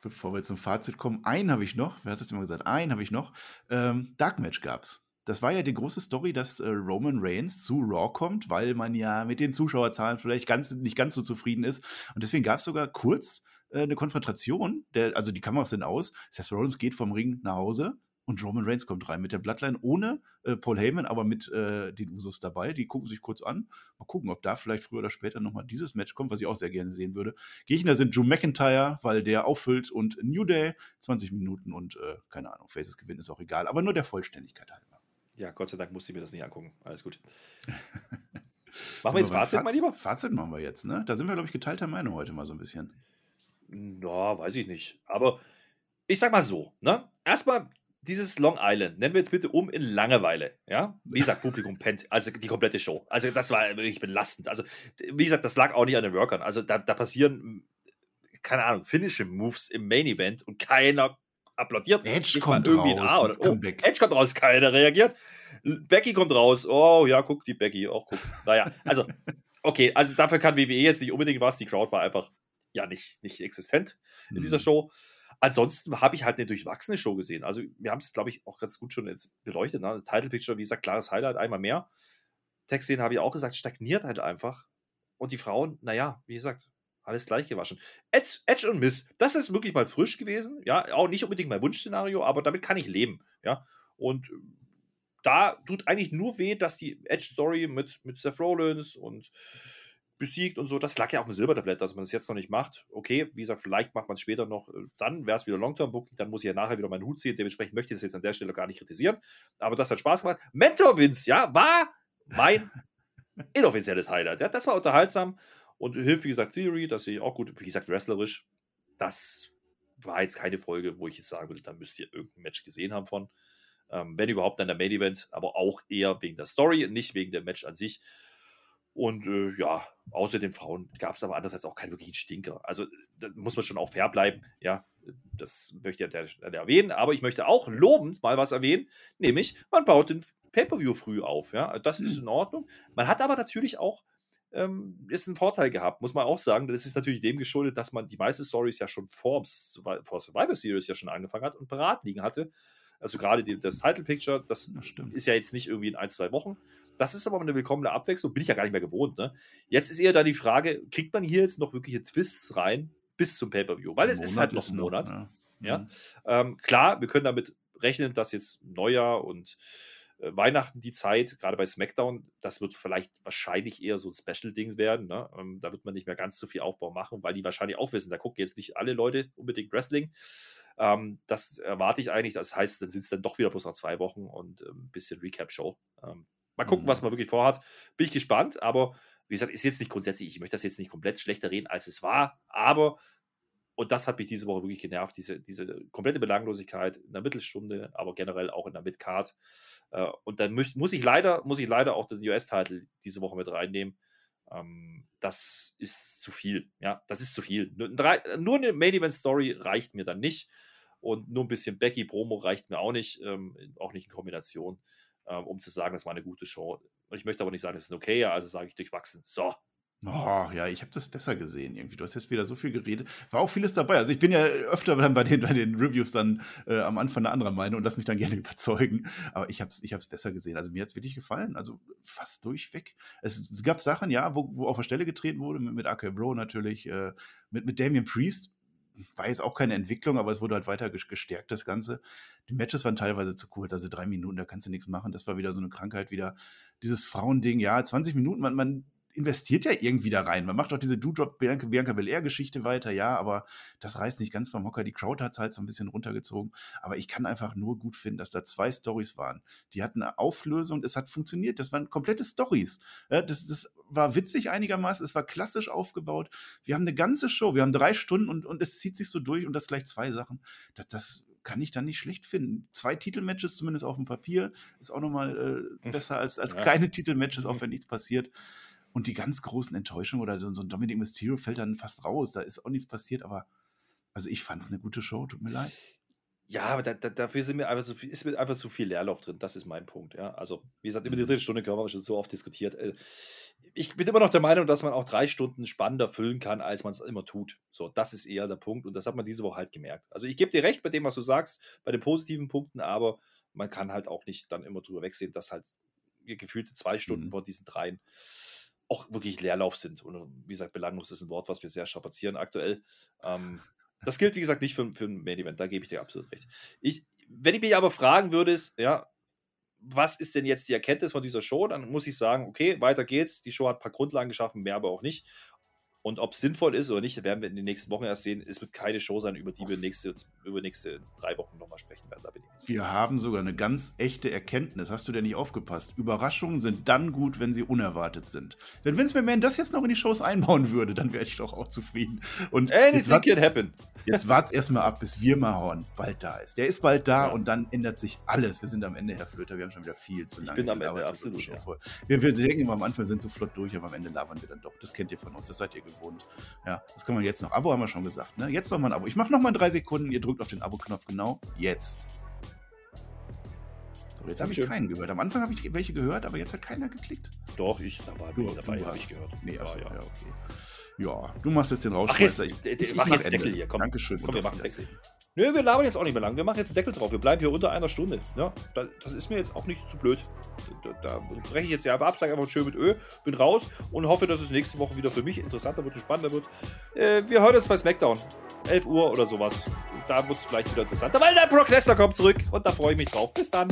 Bevor wir zum Fazit kommen, einen habe ich noch, wer hat das immer gesagt? Einen habe ich noch. Ähm, Dark Match gab's das war ja die große Story, dass äh, Roman Reigns zu Raw kommt, weil man ja mit den Zuschauerzahlen vielleicht ganz, nicht ganz so zufrieden ist. Und deswegen gab es sogar kurz äh, eine Konfrontation. Der, also die Kameras sind aus. Seth Rollins geht vom Ring nach Hause und Roman Reigns kommt rein mit der Bloodline ohne äh, Paul Heyman, aber mit äh, den Usos dabei. Die gucken sich kurz an. Mal gucken, ob da vielleicht früher oder später nochmal dieses Match kommt, was ich auch sehr gerne sehen würde. Gegner sind Drew McIntyre, weil der auffüllt und New Day 20 Minuten und keine Ahnung, Faces gewinnen ist auch egal, aber nur der Vollständigkeit halber ja, Gott sei Dank musste ich mir das nicht angucken. Alles gut. machen wir jetzt Fazit, Faz mein Lieber? Fazit machen wir jetzt, ne? Da sind wir, glaube ich, geteilter Meinung heute mal so ein bisschen. Na, weiß ich nicht. Aber ich sag mal so, ne? Erstmal dieses Long Island, nennen wir jetzt bitte um in Langeweile, ja? Wie gesagt, Publikum pennt, also die komplette Show. Also das war wirklich belastend. Also, wie gesagt, das lag auch nicht an den Workern. Also da, da passieren keine Ahnung, Finishing Moves im Main Event und keiner applaudiert. Edge kommt irgendwie raus. Oder, oh, Edge kommt raus, keiner reagiert. Becky kommt raus. Oh ja, guck, die Becky auch guck. Naja, also, okay, also dafür kann WWE jetzt nicht unbedingt was. Die Crowd war einfach ja nicht, nicht existent in mhm. dieser Show. Ansonsten habe ich halt eine durchwachsene Show gesehen. Also, wir haben es, glaube ich, auch ganz gut schon jetzt beleuchtet. Ne? Das Title Picture, wie gesagt, klares Highlight, einmal mehr. Textszenen habe ich auch gesagt, stagniert halt einfach. Und die Frauen, naja, wie gesagt, alles gleich gewaschen. Edge, Edge und Miss, das ist wirklich mal frisch gewesen. Ja, auch nicht unbedingt mein Wunschszenario, aber damit kann ich leben. Ja, und da tut eigentlich nur weh, dass die Edge-Story mit, mit Seth Rollins und besiegt und so, das lag ja auf dem Silbertablett, dass man das jetzt noch nicht macht. Okay, wie gesagt, vielleicht macht man es später noch, äh, dann wäre es wieder Long-Term-Booking, dann muss ich ja nachher wieder meinen Hut ziehen, dementsprechend möchte ich das jetzt an der Stelle gar nicht kritisieren, aber das hat Spaß gemacht. Mentor Vince, ja, war mein inoffizielles Highlight, ja, das war unterhaltsam und hilft, wie gesagt, Theory, das sehe ich auch gut, wie gesagt, wrestlerisch, das war jetzt keine Folge, wo ich jetzt sagen würde, da müsst ihr irgendein Match gesehen haben von. Ähm, wenn überhaupt, dann der Main Event, aber auch eher wegen der Story, nicht wegen dem Match an sich. Und äh, ja, außer den Frauen gab es aber andererseits auch keinen wirklichen Stinker. Also da muss man schon auch fair bleiben. Ja, das möchte ich ja erwähnen. Aber ich möchte auch lobend mal was erwähnen, nämlich man baut den Pay-Per-View früh auf. Ja, das ist hm. in Ordnung. Man hat aber natürlich auch ähm, ist ein Vorteil gehabt, muss man auch sagen. Das ist natürlich dem geschuldet, dass man die meisten Stories ja schon vor, vor Survivor Series ja schon angefangen hat und parat liegen hatte. Also gerade die, das Title Picture, das, das ist ja jetzt nicht irgendwie in ein, zwei Wochen. Das ist aber eine willkommene Abwechslung, bin ich ja gar nicht mehr gewohnt. Ne? Jetzt ist eher da die Frage, kriegt man hier jetzt noch wirkliche Twists rein bis zum Pay-Per-View? Weil es ist halt noch ein Monat. Noch, ja. ja? Mhm. Ähm, klar, wir können damit rechnen, dass jetzt Neujahr und Weihnachten die Zeit, gerade bei SmackDown, das wird vielleicht wahrscheinlich eher so ein Special-Ding werden. Ne? Ähm, da wird man nicht mehr ganz so viel Aufbau machen, weil die wahrscheinlich auch wissen, da gucken jetzt nicht alle Leute unbedingt Wrestling. Ähm, das erwarte ich eigentlich. Das heißt, dann sind es dann doch wieder bloß nach zwei Wochen und ein ähm, bisschen Recap-Show. Ähm, mal gucken, mhm. was man wirklich vorhat. Bin ich gespannt, aber wie gesagt, ist jetzt nicht grundsätzlich, ich möchte das jetzt nicht komplett schlechter reden, als es war, aber und das hat mich diese Woche wirklich genervt, diese, diese komplette Belanglosigkeit in der Mittelstunde, aber generell auch in der Midcard. Äh, und dann muss, muss, ich leider, muss ich leider auch den US-Titel diese Woche mit reinnehmen. Ähm, das ist zu viel. Ja, das ist zu viel. Nur, eine Main-Event-Story reicht mir dann nicht. Und nur ein bisschen Becky-Promo reicht mir auch nicht, ähm, auch nicht in Kombination, ähm, um zu sagen, das war eine gute Show. Und ich möchte aber nicht sagen, das ist okay, also sage ich durchwachsen. So, Oh, ja, ich habe das besser gesehen irgendwie. Du hast jetzt wieder so viel geredet. War auch vieles dabei. Also ich bin ja öfter dann bei den, bei den Reviews dann äh, am Anfang eine andere Meinung und lass mich dann gerne überzeugen. Aber ich habe es ich besser gesehen. Also mir hat es wirklich gefallen. Also fast durchweg. Es, es, gab Sachen, ja, wo, wo auf der Stelle getreten wurde, mit, mit AK Bro natürlich, äh, mit, mit Damien Priest. War jetzt auch keine Entwicklung, aber es wurde halt weiter gestärkt, das Ganze. Die Matches waren teilweise zu kurz, also drei Minuten, da kannst du nichts machen. Das war wieder so eine Krankheit, wieder dieses Frauending. Ja, 20 Minuten, man, man investiert ja irgendwie da rein. Man macht auch diese Doodrop Bianca, Bianca Belair-Geschichte weiter, ja, aber das reißt nicht ganz vom Hocker. Die Crowd hat es halt so ein bisschen runtergezogen. Aber ich kann einfach nur gut finden, dass da zwei Stories waren. Die hatten eine Auflösung, es hat funktioniert. Das waren komplette Stories. Ja, das, das war witzig einigermaßen, es war klassisch aufgebaut. Wir haben eine ganze Show, wir haben drei Stunden und, und es zieht sich so durch und das gleich zwei Sachen. Das, das kann ich dann nicht schlecht finden. Zwei Titelmatches, zumindest auf dem Papier, ist auch nochmal äh, besser als, als ja. keine Titelmatches, auch wenn nichts passiert. Und die ganz großen Enttäuschungen oder so, so ein Dominic Mysterio fällt dann fast raus. Da ist auch nichts passiert, aber also ich fand es eine gute Show, tut mir leid. Ja, aber da, da, dafür sind mir einfach so viel, ist mir einfach zu viel Leerlauf drin. Das ist mein Punkt. Ja? Also, wie gesagt, über die mhm. dritte Stunde können wir schon so oft diskutiert. Äh, ich bin immer noch der Meinung, dass man auch drei Stunden spannender füllen kann, als man es immer tut. So, das ist eher der Punkt. Und das hat man diese Woche halt gemerkt. Also, ich gebe dir recht bei dem, was du sagst, bei den positiven Punkten, aber man kann halt auch nicht dann immer drüber wegsehen, dass halt gefühlte zwei Stunden mhm. vor diesen dreien auch wirklich Leerlauf sind. Und wie gesagt, belanglos ist ein Wort, was wir sehr strapazieren aktuell. Ähm, das gilt, wie gesagt, nicht für, für ein Main Event, da gebe ich dir absolut recht. Ich, wenn ich mich aber fragen würde, ja, was ist denn jetzt die Erkenntnis von dieser Show? Dann muss ich sagen, okay, weiter geht's. Die Show hat ein paar Grundlagen geschaffen, mehr aber auch nicht. Und ob es sinnvoll ist oder nicht, werden wir in den nächsten Wochen erst sehen. Es wird keine Show sein, über die wir nächste, über nächste drei Wochen nochmal sprechen werden. wir haben sogar eine ganz echte Erkenntnis. Hast du denn nicht aufgepasst? Überraschungen sind dann gut, wenn sie unerwartet sind. Wenn Vince McMahon das jetzt noch in die Shows einbauen würde, dann wäre ich doch auch zufrieden. Und Anything can happen. Jetzt wart's erstmal ab, bis Wirmahorn bald da ist. Der ist bald da ja. und dann ändert sich alles. Wir sind am Ende, Herr Flöter, wir haben schon wieder viel zu lange. Ich bin am Ende, absolut. Ja. Wir, wir denken immer am Anfang sind so flott durch, aber am Ende labern wir dann doch. Das kennt ihr von uns, das seid ihr gewohnt. Ja, das kann man jetzt noch. Abo haben wir schon gesagt, ne? Jetzt noch mal ein Abo. Ich mache noch mal drei Sekunden, ihr drückt auf den Abo-Knopf genau jetzt. So, jetzt habe ich keinen gehört. Am Anfang habe ich welche gehört, aber jetzt hat keiner geklickt. Doch, ich da war du, dabei, habe ich gehört. Nee, achso, ja, ja, okay. Ja, du machst jetzt den raus. Ach, jetzt, ich, ich, ich mach jetzt Ende. Deckel hier, komm. Dankeschön. Komm, wir machen Deckel. Nö, wir labern jetzt auch nicht mehr lang. Wir machen jetzt einen Deckel drauf. Wir bleiben hier unter einer Stunde. Ja, das ist mir jetzt auch nicht zu blöd. Da, da breche ich jetzt ja einfach ab, sage einfach schön mit Ö, bin raus und hoffe, dass es nächste Woche wieder für mich interessanter wird und spannender wird. Äh, wir hören uns bei SmackDown. 11 Uhr oder sowas. Da wird es vielleicht wieder interessanter, weil der Brock Lesnar kommt zurück und da freue ich mich drauf. Bis dann.